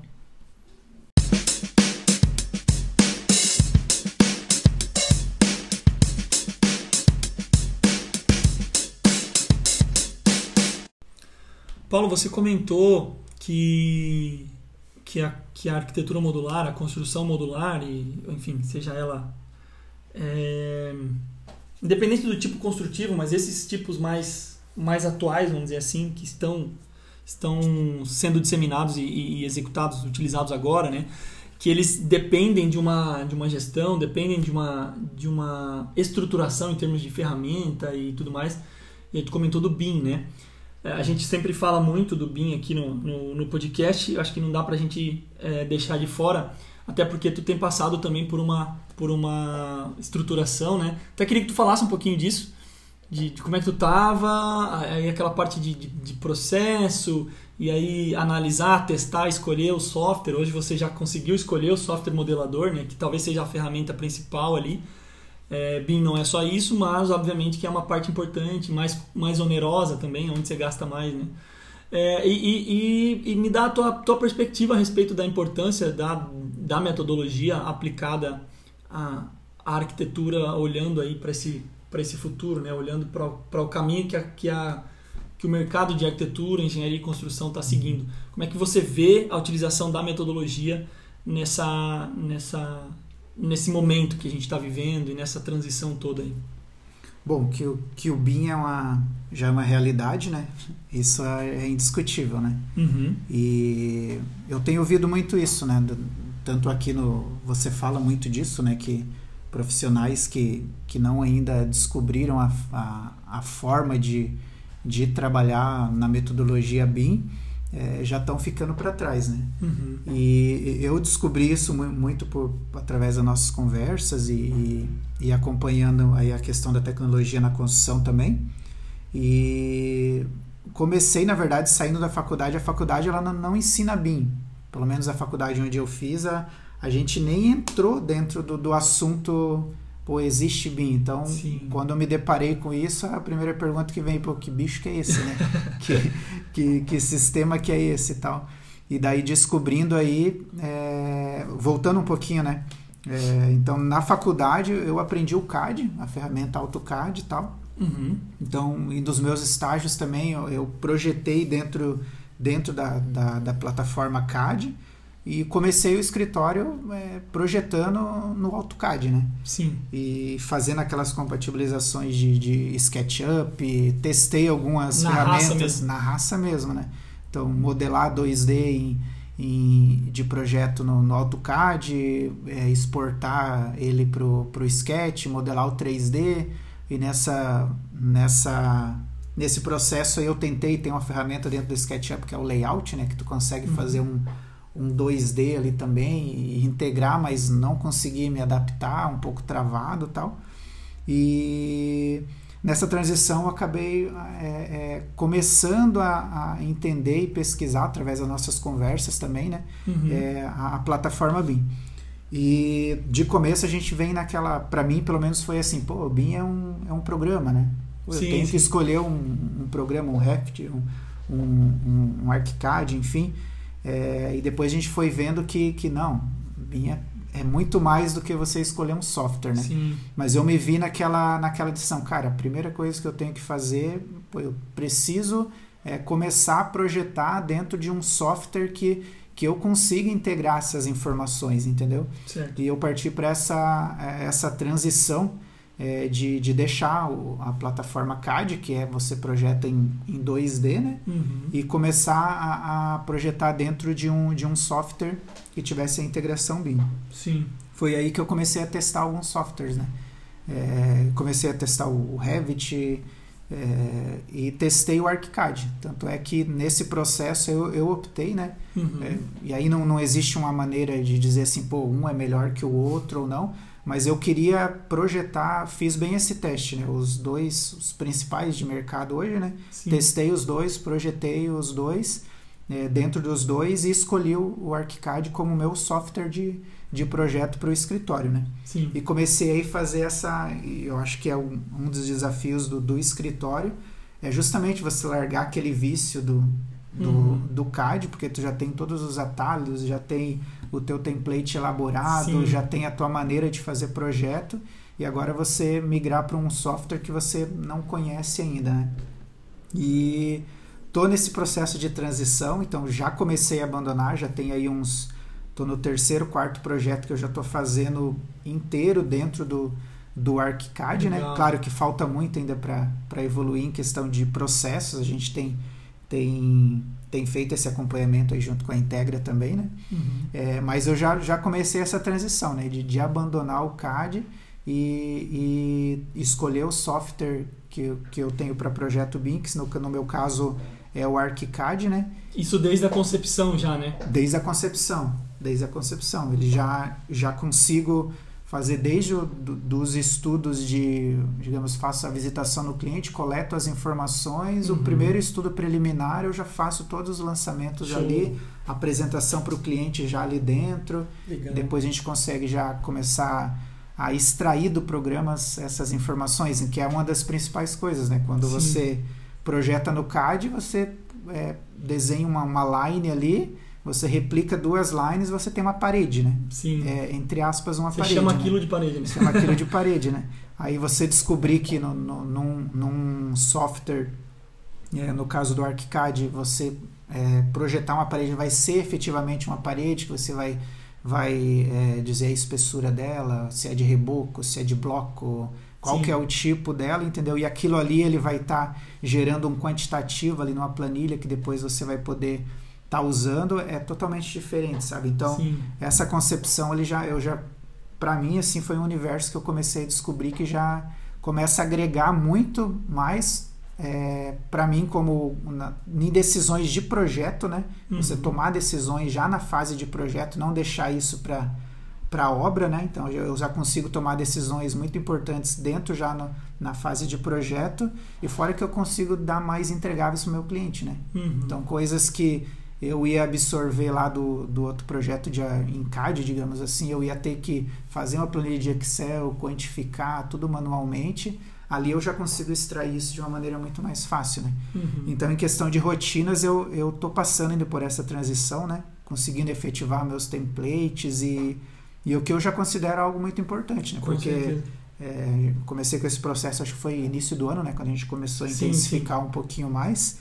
Paulo, você comentou que, que, a, que a arquitetura modular, a construção modular, e, enfim, seja ela. É, independente do tipo construtivo, mas esses tipos mais, mais atuais, vamos dizer assim, que estão, estão sendo disseminados e, e executados, utilizados agora, né? que eles dependem de uma, de uma gestão, dependem de uma, de uma estruturação em termos de ferramenta e tudo mais. E tu comentou do BIM, né? É, a gente sempre fala muito do BIM aqui no, no, no podcast, eu acho que não dá para a gente é, deixar de fora, até porque tu tem passado também por uma, por uma estruturação, né? Até queria que tu falasse um pouquinho disso, de, de como é que tu tava, aí aquela parte de, de, de, processo, e aí analisar, testar, escolher o software. Hoje você já conseguiu escolher o software modelador, né? Que talvez seja a ferramenta principal ali. É, BIM não é só isso, mas obviamente que é uma parte importante, mais, mais onerosa também, onde você gasta mais, né? É, e, e, e, me dá a tua, tua perspectiva a respeito da importância da, da metodologia aplicada à, à arquitetura, olhando aí para esse, esse futuro, né? olhando para o caminho que, a, que, a, que o mercado de arquitetura, engenharia e construção está seguindo. Como é que você vê a utilização da metodologia nessa, nessa, nesse momento que a gente está vivendo e nessa transição toda aí? Bom, que o, que o BIM é uma, já é uma realidade, né? Isso é, é indiscutível, né? Uhum. E eu tenho ouvido muito isso, né? Tanto aqui no... Você fala muito disso, né? Que profissionais que, que não ainda descobriram a, a, a forma de, de trabalhar na metodologia BIM é, já estão ficando para trás, né? Uhum. E eu descobri isso muito por, através das nossas conversas e, e, e, acompanhando aí a questão da tecnologia na construção também. E comecei, na verdade, saindo da faculdade. A faculdade ela não, não ensina BIM, pelo menos a faculdade onde eu fiz, a, a gente nem entrou dentro do, do assunto, pô, existe BIM. Então, Sim. quando eu me deparei com isso, a primeira pergunta que vem, pô, que bicho que é esse, né? que, que, que sistema que é esse e tal. E daí descobrindo aí, é, voltando um pouquinho, né? É, então, na faculdade eu aprendi o CAD, a ferramenta AutoCAD e tal. Uhum. Então, e dos meus estágios também, eu, eu projetei dentro, dentro da, da, da plataforma CAD e comecei o escritório é, projetando no AutoCAD, né? Sim. E fazendo aquelas compatibilizações de, de SketchUp, testei algumas na ferramentas raça na raça mesmo, né? Então, modelar 2D em, em, de projeto no, no AutoCAD, é, exportar ele para o Sketch, modelar o 3D, e nessa, nessa, nesse processo eu tentei, tem uma ferramenta dentro do SketchUp que é o Layout, né? Que tu consegue Uhum. fazer um um 2D ali também e integrar, mas não consegui me adaptar, um pouco travado e tal. E nessa transição eu acabei é, é, começando a, a, entender e pesquisar através das nossas conversas também, né? Uhum. É, a, a, plataforma BIM. E de começo a gente vem naquela, para mim pelo menos foi assim, pô, o BIM é um, é um programa, né? Eu sim, tenho sim. que escolher um, um, programa, um Revit, um, um, um ArchiCAD, enfim. É, e depois a gente foi vendo que, que não, BIM é, é, muito mais do que você escolher um software, né? Sim. Mas eu me vi naquela, naquela decisão, cara, a primeira coisa que eu tenho que fazer, eu preciso é, começar a projetar dentro de um software que, que eu consiga integrar essas informações, entendeu? Certo. E eu parti para essa, essa transição é, de, de deixar o, a plataforma CAD, que é você projeta em, em 2D, né? Uhum. E começar a, a, projetar dentro de um, de um software que tivesse a integração BIM. Sim. Foi aí que eu comecei a testar alguns softwares, né? É, comecei a testar o, o Revit é, e testei o ArchiCAD. Tanto é que nesse processo eu, eu optei, né? Uhum. É, e aí não, não existe uma maneira de dizer assim, pô, um é melhor que o outro ou não mas eu queria projetar, fiz bem esse teste, né? Os dois, os principais de mercado hoje, né? Sim. Testei os dois, projetei os dois é, dentro dos dois e escolhi o, ArchiCAD como meu software de, de projeto para o escritório, né? Sim. E comecei a fazer essa, eu acho que é um, um dos desafios do, do escritório, é justamente você largar aquele vício do, do, Uhum. do CAD, porque tu já tem todos os atalhos, já tem o teu template elaborado, Sim. já tem a tua maneira de fazer projeto, e agora você migrar para um software que você não conhece ainda, né? E tô nesse processo de transição, então já comecei a abandonar, já tem aí uns tô no terceiro, quarto projeto que eu já tô fazendo inteiro dentro do do ArchiCAD, né? Claro que falta muito ainda para evoluir em questão de processos, a gente tem tem, tem feito esse acompanhamento aí junto com a Integra também, né? Uhum. É, mas eu já, já comecei essa transição, né? De, de abandonar o CAD e, e escolher o software que, eu- que eu tenho para projeto que no, no meu caso é o ArchiCAD, né? Isso desde a concepção já, né? Desde a concepção, desde a concepção. Ele já, já consigo fazer desde o, do- dos estudos de, digamos, faço a visitação no cliente, coleto as informações, o Uhum. primeiro estudo preliminar eu já faço todos os lançamentos Show. ali, apresentação para o cliente já ali dentro, Legal. depois a gente consegue já começar a extrair do programa as- essas informações, que é uma das principais coisas, né? Quando Sim. você projeta no CAD, você é, desenha uma, uma line ali, você replica duas lines, você tem uma parede, né? Sim. É, entre aspas, uma Você parede. chama né? aquilo de parede. né? chama aquilo de parede, né? Aí você descobrir que no, no, num, num software, é, no caso do ArchiCAD, você é, projetar uma parede vai ser efetivamente uma parede, que você vai, vai é, dizer a espessura dela, se é de reboco, se é de bloco, qual Sim. que é o tipo dela, entendeu? E aquilo ali ele vai estar tá gerando um quantitativo ali numa planilha que depois você vai poder estar tá usando, é totalmente diferente, sabe? Então, Sim. essa concepção ele já eu já para mim assim foi um universo que eu comecei a descobrir que já começa a agregar muito mais é, para mim como na, em decisões de projeto, né? Uhum. Você tomar decisões já na fase de projeto, não deixar isso para para obra, né? Então eu já consigo tomar decisões muito importantes dentro já no, na fase de projeto e fora que eu consigo dar mais entregáveis para o meu cliente, né? Uhum. Então coisas que eu ia absorver lá do, do outro projeto de em CAD, digamos assim, eu ia ter que fazer uma planilha de Excel, quantificar tudo manualmente. Ali eu já consigo extrair isso de uma maneira muito mais fácil, né? Uhum. Então, em questão de rotinas, eu, eu tô passando ainda por essa transição, né? Conseguindo efetivar meus templates e e o que eu já considero algo muito importante, né? Porque é, comecei com esse processo, acho que foi início do ano, né? Quando a gente começou a sim, intensificar sim. um pouquinho mais.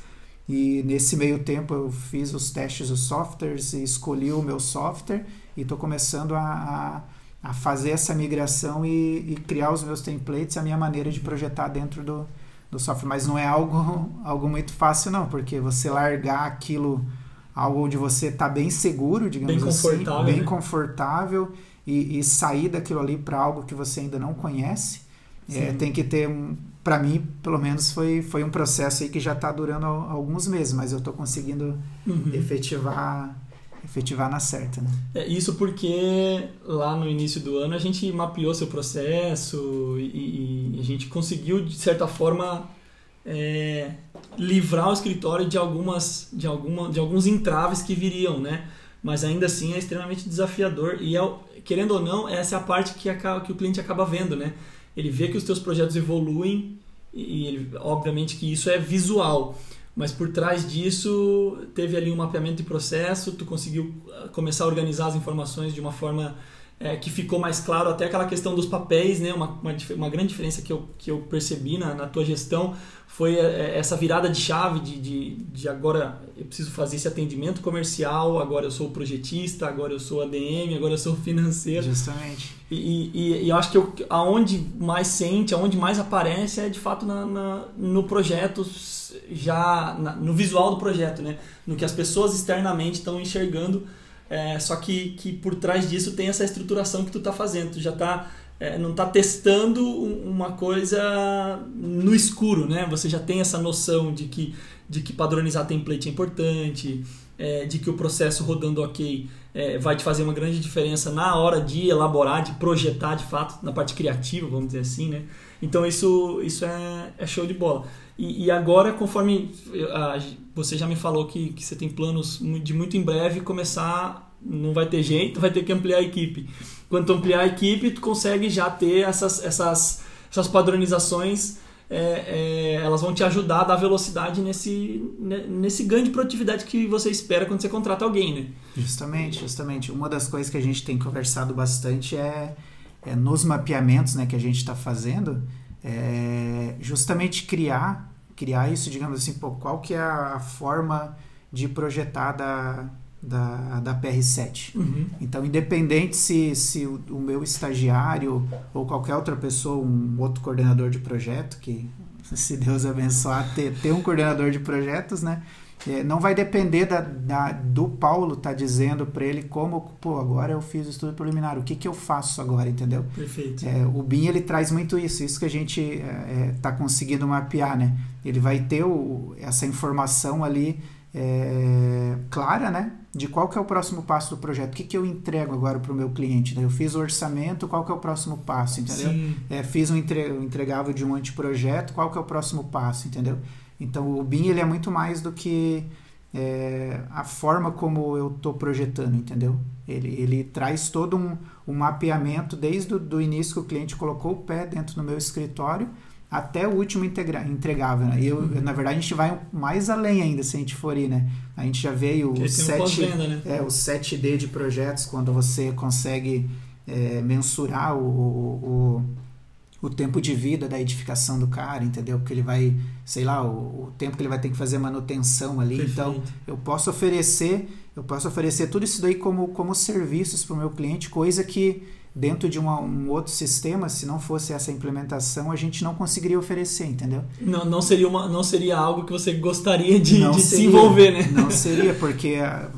E nesse meio tempo eu fiz os testes dos softwares e escolhi o meu software e estou começando a, a, a, fazer essa migração e, e, criar os meus templates, a minha maneira de projetar dentro do, do software. Mas não é algo, algo muito fácil, não, porque você largar aquilo, algo onde você está bem seguro, digamos bem assim, confortável, bem né? confortável e, e sair daquilo ali para algo que você ainda não conhece, é, tem que ter um. Para mim, pelo menos, foi, foi um processo aí que já está durando alguns meses, mas eu estou conseguindo uhum. efetivar efetivar na certa. Né? É, isso porque lá no início do ano a gente mapeou seu processo e, e a gente conseguiu, de certa forma, é, livrar o escritório de, algumas, de, alguma, de alguns entraves que viriam, né? Mas ainda assim é extremamente desafiador e é, querendo ou não, essa é a parte que, acaba, que o cliente acaba vendo, né? Ele vê que os teus projetos evoluem e ele, obviamente que isso é visual, mas por trás disso teve ali um mapeamento de processo, tu conseguiu ah, começar a organizar as informações de uma forma é, que ficou mais claro, até aquela questão dos papéis, né? Uma, uma, uma grande diferença que eu, que eu percebi na, na tua gestão foi é, é, essa virada de chave de, de, de, agora eu preciso fazer esse atendimento comercial, agora eu sou projetista, agora eu sou ADM, agora eu sou financeiro. Justamente. E, e, e eu acho que eu, aonde mais sente, aonde mais aparece é de fato na, na no projeto, já na, no visual do projeto, né? No que as pessoas externamente estão enxergando, é, só que, que por trás disso tem essa estruturação que tu está fazendo, tu já está é, não está testando uma coisa no escuro, né? Você já tem essa noção de que, de que padronizar template é importante, é, de que o processo rodando ok é, vai te fazer uma grande diferença na hora de elaborar, de projetar de fato, na parte criativa, vamos dizer assim, né? Então isso, isso é, é show de bola. E, e agora, conforme a, você já me falou que, que você tem planos de muito em breve começar, não vai ter jeito, vai ter que ampliar a equipe quando ampliar a equipe, tu consegue já ter essas, essas, essas padronizações, é, é, elas vão te ajudar a dar velocidade nesse, nesse ganho de produtividade que você espera quando você contrata alguém, né? Justamente, justamente. Uma das coisas que a gente tem conversado bastante é, é nos mapeamentos né, que a gente está fazendo, é justamente criar, criar isso, digamos assim, pô, qual que é a forma de projetar da, da, da PR7. Uhum. Então, independente se, se o, o, meu estagiário ou qualquer outra pessoa, um outro coordenador de projeto, que se Deus abençoar, ter, ter um coordenador de projetos, né? É, não vai depender da, da do Paulo tá dizendo para ele como, pô, agora eu fiz o estudo preliminar, o que, que eu faço agora, entendeu? Perfeito. É, o BIM ele traz muito isso, isso que a gente é, é tá conseguindo mapear, né? Ele vai ter o, essa informação ali é, clara, né? De qual que é o próximo passo do projeto, o que, que eu entrego agora para o meu cliente. Né? Eu fiz o orçamento, qual que é o próximo passo, entendeu? É, fiz um entregável de um anteprojeto, qual que é o próximo passo, entendeu? Então o BIM ele é muito mais do que é, a forma como eu estou projetando, entendeu? Ele, ele traz todo um, um mapeamento desde o início que o cliente colocou o pé dentro do meu escritório até o último integra entregável. Né? E eu, uhum. na verdade, a gente vai mais além ainda, se a gente for ir, né? A gente já veio o, 7, né? é, o 7D de projetos, quando você consegue é, mensurar o, o, o, tempo de vida da edificação do cara, entendeu? Porque ele vai, sei lá, o, o tempo que ele vai ter que fazer manutenção ali. Perfeito. Então, eu posso oferecer, eu posso oferecer tudo isso daí como, como serviços para o meu cliente, coisa que dentro de uma, um outro sistema, se não fosse essa implementação, a gente não conseguiria oferecer, entendeu? Não, não, seria, uma, não seria algo que você gostaria de, de se envolver, né? Não seria, porque uh,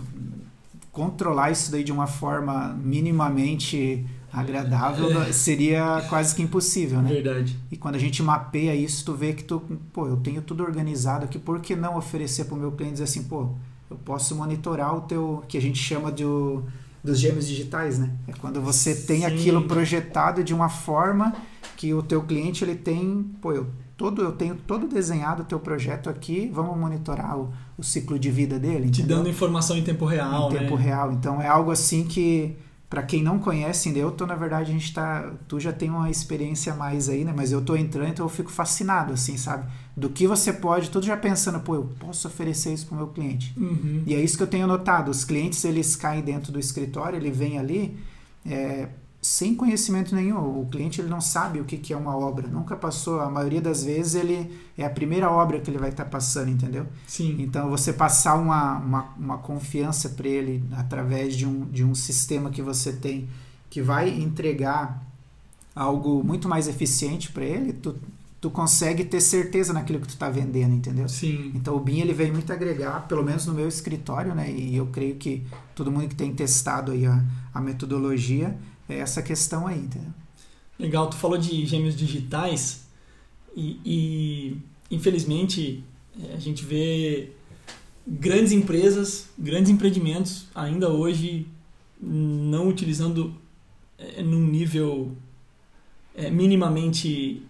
controlar isso daí de uma forma minimamente agradável é. seria quase que impossível, né? Verdade. E quando a gente mapeia isso, tu vê que tu, pô, eu tenho tudo organizado aqui, por que não oferecer para o meu cliente dizer assim, pô, eu posso monitorar o teu, que a gente chama de o, dos gêmeos digitais, né? É quando você tem Sim. aquilo projetado de uma forma que o teu cliente ele tem, pô, eu todo eu tenho todo desenhado o teu projeto aqui, vamos monitorar o, o ciclo de vida dele, te dando informação em tempo real, em né? tempo real. Então é algo assim que para quem não conhece ainda, eu tô na verdade a gente tá, tu já tem uma experiência a mais aí, né? Mas eu tô entrando, então eu fico fascinado assim, sabe? Do que você pode, tudo já pensando, pô, eu posso oferecer isso pro meu cliente. Uhum. E é isso que eu tenho notado, os clientes eles caem dentro do escritório, ele vem ali, é, sem conhecimento nenhum. O cliente ele não sabe o que, que é uma obra, nunca passou. A maioria das vezes ele é a primeira obra que ele vai estar tá passando, entendeu? Sim. Então você passar uma, uma, uma confiança para ele através de um, de um sistema que você tem que vai entregar algo muito mais eficiente para ele, tu, tu consegue ter certeza naquilo que tu está vendendo, entendeu? Sim. Então o BIM ele vem muito agregar, pelo menos no meu escritório, né? E eu creio que todo mundo que tem testado aí a, a metodologia é essa questão aí, entendeu? Legal, tu falou de gêmeos digitais e, e infelizmente a gente vê grandes empresas, grandes empreendimentos ainda hoje não utilizando é, num nível é, minimamente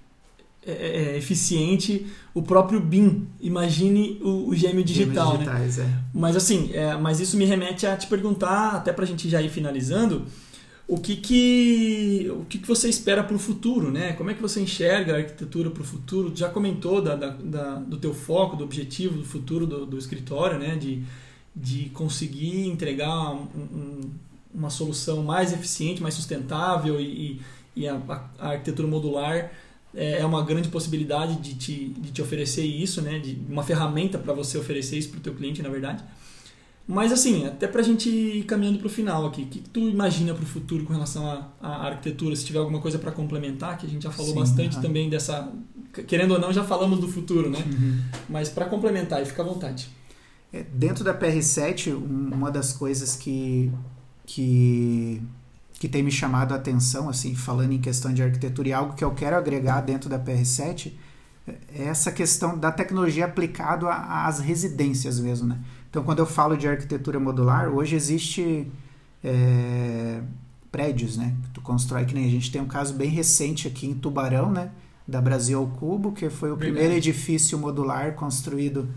é, é, é eficiente o próprio BIM. Imagine o, o gêmeo digital, Gêmeos né? digitais, né? É. Mas assim, é, mas isso me remete a te perguntar, até para a gente já ir finalizando, o que que, o que, que você espera para o futuro, né? Como é que você enxerga a arquitetura para o futuro? Já comentou da, da, da, do teu foco, do objetivo do futuro do, do escritório, né? De, de conseguir entregar um, um, uma solução mais eficiente, mais sustentável e, e a, a, arquitetura modular é, é uma grande possibilidade de te, de te oferecer isso, né? De uma ferramenta para você oferecer isso para o teu cliente, na verdade. Mas assim, até para a gente ir caminhando para o final aqui, o que, que tu imagina para o futuro com relação à, à, arquitetura? Se tiver alguma coisa para complementar, que a gente já falou Sim, bastante também dessa. Querendo ou não, já falamos do futuro, né? Uhum. Mas para complementar, e fica à vontade. É, dentro da PR7, uma das coisas que, que, que tem me chamado a atenção, assim, falando em questão de arquitetura e algo que eu quero agregar dentro da PR7, é essa questão da tecnologia aplicada às residências mesmo, né? Então, quando eu falo de arquitetura modular, hoje existe é, prédios, né? Que tu constrói, que nem a gente tem um caso bem recente aqui em Tubarão, né? Da Brasil ao Cubo, que foi o Verdade. primeiro edifício modular construído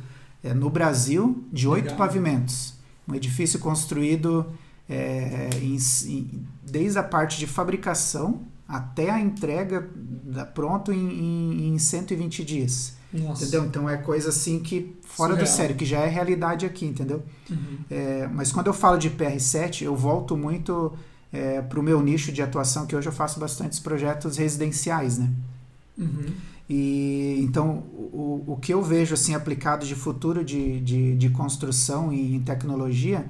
é, no Brasil de oito pavimentos. Um edifício construído é, em, em, desde a parte de fabricação até a entrega da, pronto em, em, em 120 dias. Nossa. Entendeu? Então é coisa assim que fora Surreal. do sério, que já é realidade aqui, entendeu? Uhum. É, mas quando eu falo de PR7, eu volto muito é, para o meu nicho de atuação, que hoje eu faço bastantes projetos residenciais, né? Uhum. E então o, o que eu vejo assim aplicado de futuro de, de, de construção e em tecnologia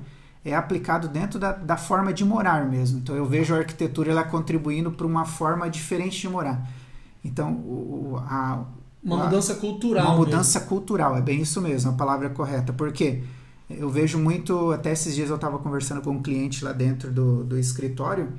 é aplicado dentro da, da forma de morar mesmo. Então eu vejo a arquitetura ela contribuindo para uma forma diferente de morar. Então o, a, uma mudança cultural. Uma mudança mesmo. cultural, é bem isso mesmo, a palavra correta. Porque eu vejo muito, até esses dias eu estava conversando com um cliente lá dentro do, do escritório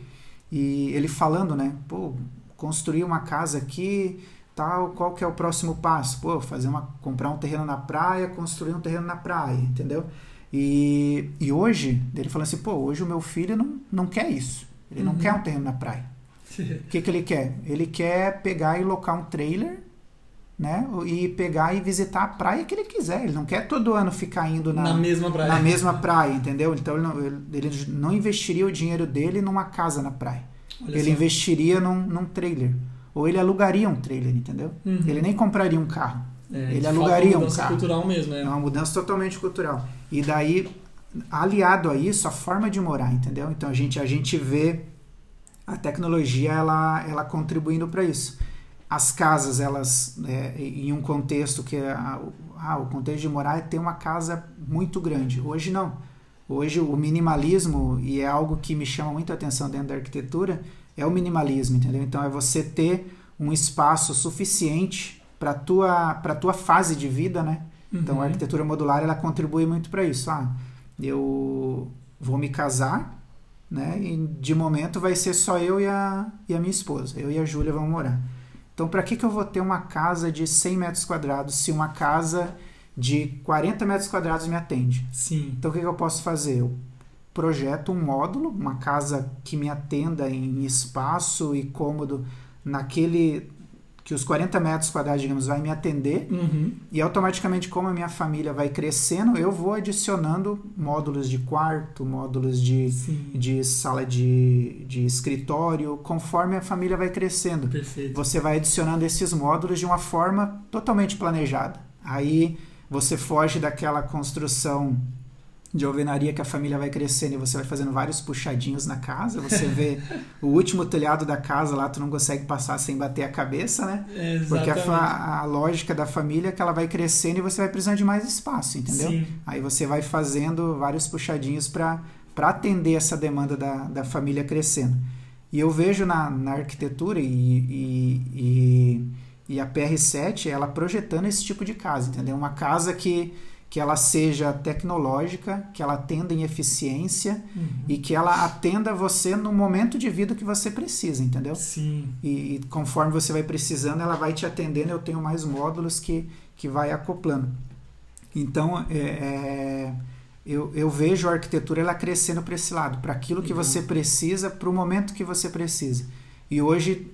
e ele falando, né? Pô, construir uma casa aqui, tal, qual que é o próximo passo? Pô, fazer uma, comprar um terreno na praia, construir um terreno na praia, entendeu? E, e hoje, ele falando assim, pô, hoje o meu filho não, não quer isso. Ele uhum. não quer um terreno na praia. O que, que ele quer? Ele quer pegar e locar um trailer né? E pegar e visitar a praia que ele quiser. Ele não quer todo ano ficar indo na, na mesma praia. Na mesma praia, entendeu? Então ele não, ele não investiria o dinheiro dele numa casa na praia. Olha ele só. investiria num, num trailer. Ou ele alugaria um trailer, entendeu? Uhum. Ele nem compraria um carro. É, ele alugaria um carro. É uma mudança cultural mesmo, é. É uma mudança totalmente cultural. E daí, aliado a isso, a forma de morar, entendeu? Então a gente, a gente vê a tecnologia ela, ela contribuindo para isso as casas, elas, é, em um contexto que é, ah, o contexto de morar é ter uma casa muito grande. Hoje não. Hoje o minimalismo, e é algo que me chama muito a atenção dentro da arquitetura, é o minimalismo, entendeu? Então é você ter um espaço suficiente para tua para tua fase de vida, né? Uhum. Então a arquitetura modular ela contribui muito para isso. Ah, eu vou me casar, né? E de momento vai ser só eu e a, e a minha esposa. Eu e a Júlia vamos morar. Então, para que, que eu vou ter uma casa de 100 metros quadrados se uma casa de 40 metros quadrados me atende? Sim. Então, o que, que eu posso fazer? Eu projeto um módulo, uma casa que me atenda em espaço e cômodo naquele que os 40 metros quadrados, digamos, vai me atender uhum. e automaticamente como a minha família vai crescendo, eu vou adicionando módulos de quarto, módulos de, de sala de, de escritório, conforme a família vai crescendo. Perfeito. Você vai adicionando esses módulos de uma forma totalmente planejada. Aí você foge daquela construção de alvenaria que a família vai crescendo e você vai fazendo vários puxadinhos na casa. Você vê o último telhado da casa lá, tu não consegue passar sem bater a cabeça, né? É, Porque a, a, lógica da família é que ela vai crescendo e você vai precisando de mais espaço, entendeu? Sim. Aí você vai fazendo vários puxadinhos para atender essa demanda da, da família crescendo. E eu vejo na, na arquitetura e, e, e, e a PR7 ela projetando esse tipo de casa, entendeu? Uma casa que que ela seja tecnológica, que ela atenda em eficiência uhum. e que ela atenda você no momento de vida que você precisa, entendeu? Sim. E, e, conforme você vai precisando, ela vai te atendendo. Eu tenho mais módulos que, que vai acoplando. Então, é, é, eu, eu vejo a arquitetura ela crescendo para esse lado, para aquilo que uhum. você precisa, para o momento que você precisa. E hoje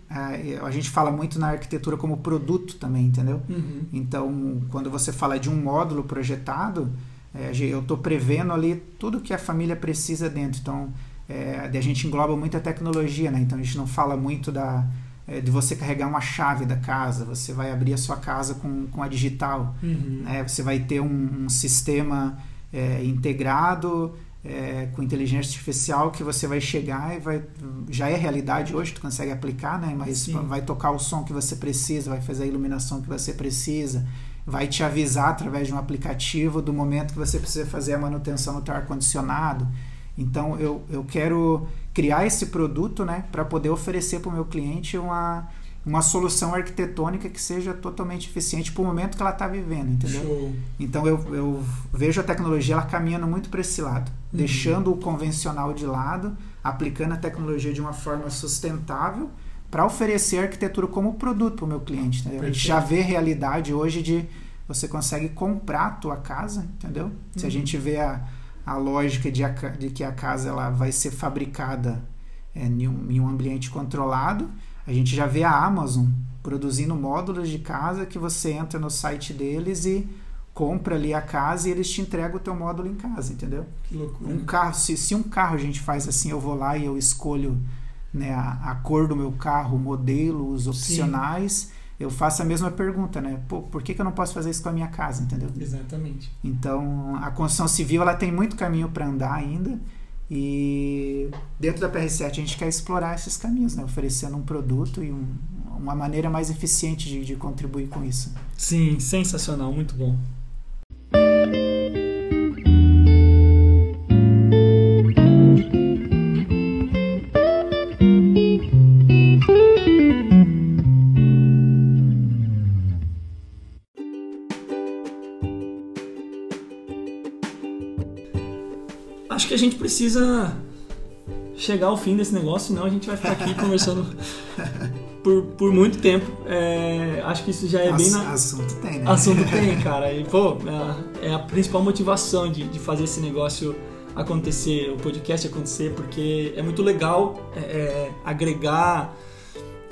a gente fala muito na arquitetura como produto também, entendeu? Uhum. Então, quando você fala de um módulo projetado, é, eu estou prevendo ali tudo que a família precisa dentro. Então, é, a gente engloba muita tecnologia, né? Então, a gente não fala muito da, é, de você carregar uma chave da casa, você vai abrir a sua casa com, com a digital, uhum. né? Você vai ter um, um sistema é, integrado é, com inteligência artificial que você vai chegar e vai já é realidade hoje tu consegue aplicar né mas Sim. vai tocar o som que você precisa vai fazer a iluminação que você precisa vai te avisar através de um aplicativo do momento que você precisa fazer a manutenção no teu ar condicionado então eu, eu quero criar esse produto né para poder oferecer para o meu cliente uma uma solução arquitetônica que seja totalmente eficiente para o momento que ela está vivendo, entendeu? Show. Então eu, eu vejo a tecnologia ela caminhando muito para esse lado, uhum. deixando o convencional de lado, aplicando a tecnologia de uma forma sustentável para oferecer a arquitetura como produto para o meu cliente, entendeu? A gente já vê realidade hoje de você consegue comprar a tua casa, entendeu? Uhum. Se a uhum. gente vê a, a lógica de, a, de que a casa ela vai ser fabricada é, em, um, em um ambiente controlado, a gente já vê a Amazon produzindo módulos de casa que você entra no site deles e compra ali a casa e eles te entregam o teu módulo em casa, entendeu? Que loucura. Um carro, se, se um carro a gente faz assim, eu vou lá e eu escolho né, a, a cor do meu carro, o modelo, os opcionais, Sim. eu faço a mesma pergunta, né? Pô, por que, que eu não posso fazer isso com a minha casa, entendeu? Exatamente. Então, a construção civil ela tem muito caminho para andar ainda e dentro da PR7 a gente quer explorar esses caminhos, né? oferecendo um produto e um, uma maneira mais eficiente de, de contribuir com isso. Sim, sensacional, muito bom. Precisa chegar ao fim desse negócio, senão a gente vai ficar aqui conversando por, por muito tempo. É, acho que isso já é Ass, bem. Na... Assunto tem, né? Assunto tem, cara. E, pô, é a, é a principal motivação de, de fazer esse negócio acontecer, o podcast acontecer, porque é muito legal é, é agregar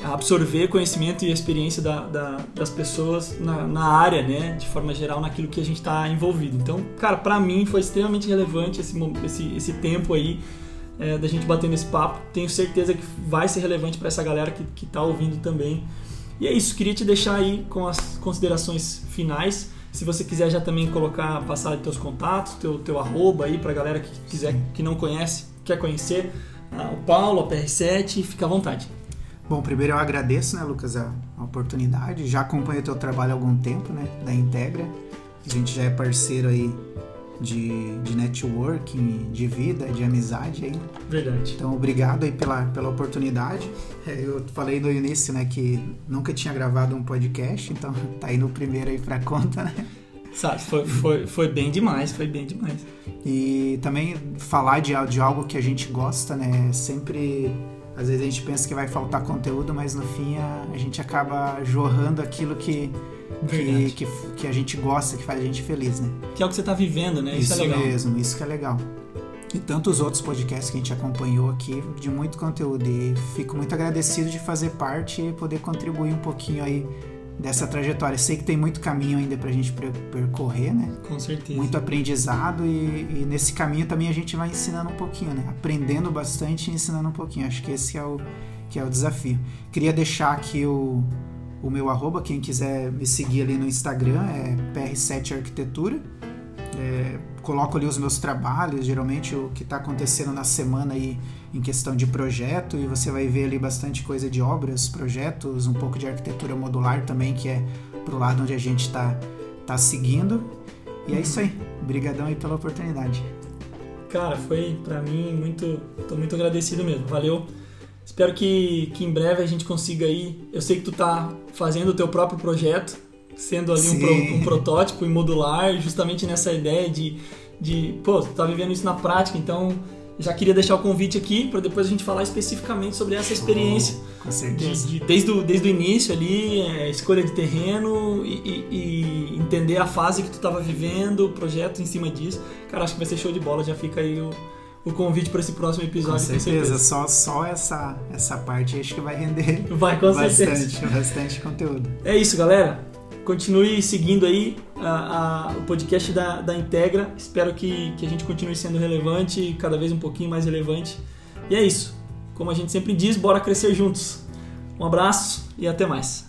absorver conhecimento e experiência da, da, das pessoas na, na, área, né, de forma geral, naquilo que a gente está envolvido. Então, cara, para mim foi extremamente relevante esse, esse, esse tempo aí é, da gente batendo esse papo. Tenho certeza que vai ser relevante para essa galera que está ouvindo também. E é isso, queria te deixar aí com as considerações finais. Se você quiser já também colocar, passar teus contatos, teu, teu arroba aí para a galera que quiser, que não conhece, quer conhecer, ah, o Paulo, a PR7, fica à vontade. Bom, primeiro eu agradeço, né, Lucas, a, a oportunidade. Já acompanho o teu trabalho há algum tempo, né, da Integra. A gente já é parceiro aí de, de networking, de vida, de amizade aí. Verdade. Então, obrigado aí pela, pela oportunidade. É, eu falei no início, né, que nunca tinha gravado um podcast, então tá aí no primeiro aí pra conta, né? Sabe, foi, foi, foi bem demais, foi bem demais. E também falar de, de algo que a gente gosta, né? Sempre às vezes a gente pensa que vai faltar conteúdo, mas no fim a, a gente acaba jorrando aquilo que, que, que, que, a gente gosta, que faz a gente feliz, né? Que é o que você está vivendo, né? Isso, isso é legal. mesmo, isso que é legal. E tantos outros podcasts que a gente acompanhou aqui, de muito conteúdo. E fico muito agradecido de fazer parte e poder contribuir um pouquinho aí dessa trajetória. Sei que tem muito caminho ainda pra gente percorrer, né? Com certeza. Muito aprendizado e, e, nesse caminho também a gente vai ensinando um pouquinho, né? Aprendendo bastante e ensinando um pouquinho. Acho que esse é o, que é o desafio. Queria deixar aqui o, o meu arroba, quem quiser me seguir ali no Instagram é PR7 Arquitetura. É, coloco ali os meus trabalhos, geralmente o que está acontecendo na semana aí em questão de projeto e você vai ver ali bastante coisa de obras, projetos, um pouco de arquitetura modular também, que é pro lado onde a gente está tá seguindo. E é isso aí. Obrigadão aí pela oportunidade. Cara, foi para mim muito, tô muito agradecido mesmo. Valeu. Espero que, que em breve a gente consiga aí. Eu sei que tu tá fazendo o teu próprio projeto, sendo ali um, pro, um, protótipo em modular, justamente nessa ideia de, de pô, tu tá vivendo isso na prática, então já queria deixar o convite aqui para depois a gente falar especificamente sobre essa experiência. Oh, com certeza. De, de, desde, o, desde o início ali, é, escolha de terreno e, e, e, entender a fase que tu estava vivendo, o projeto em cima disso. Cara, acho que vai ser show de bola, já fica aí o, o convite para esse próximo episódio. Com certeza, com certeza. Só, só essa, essa parte acho que vai render vai, com bastante, certeza. bastante conteúdo. É isso, galera. Continue seguindo aí a, a, o podcast da, da Integra. Espero que, que a gente continue sendo relevante, cada vez um pouquinho mais relevante. E é isso. Como a gente sempre diz, bora crescer juntos. Um abraço e até mais.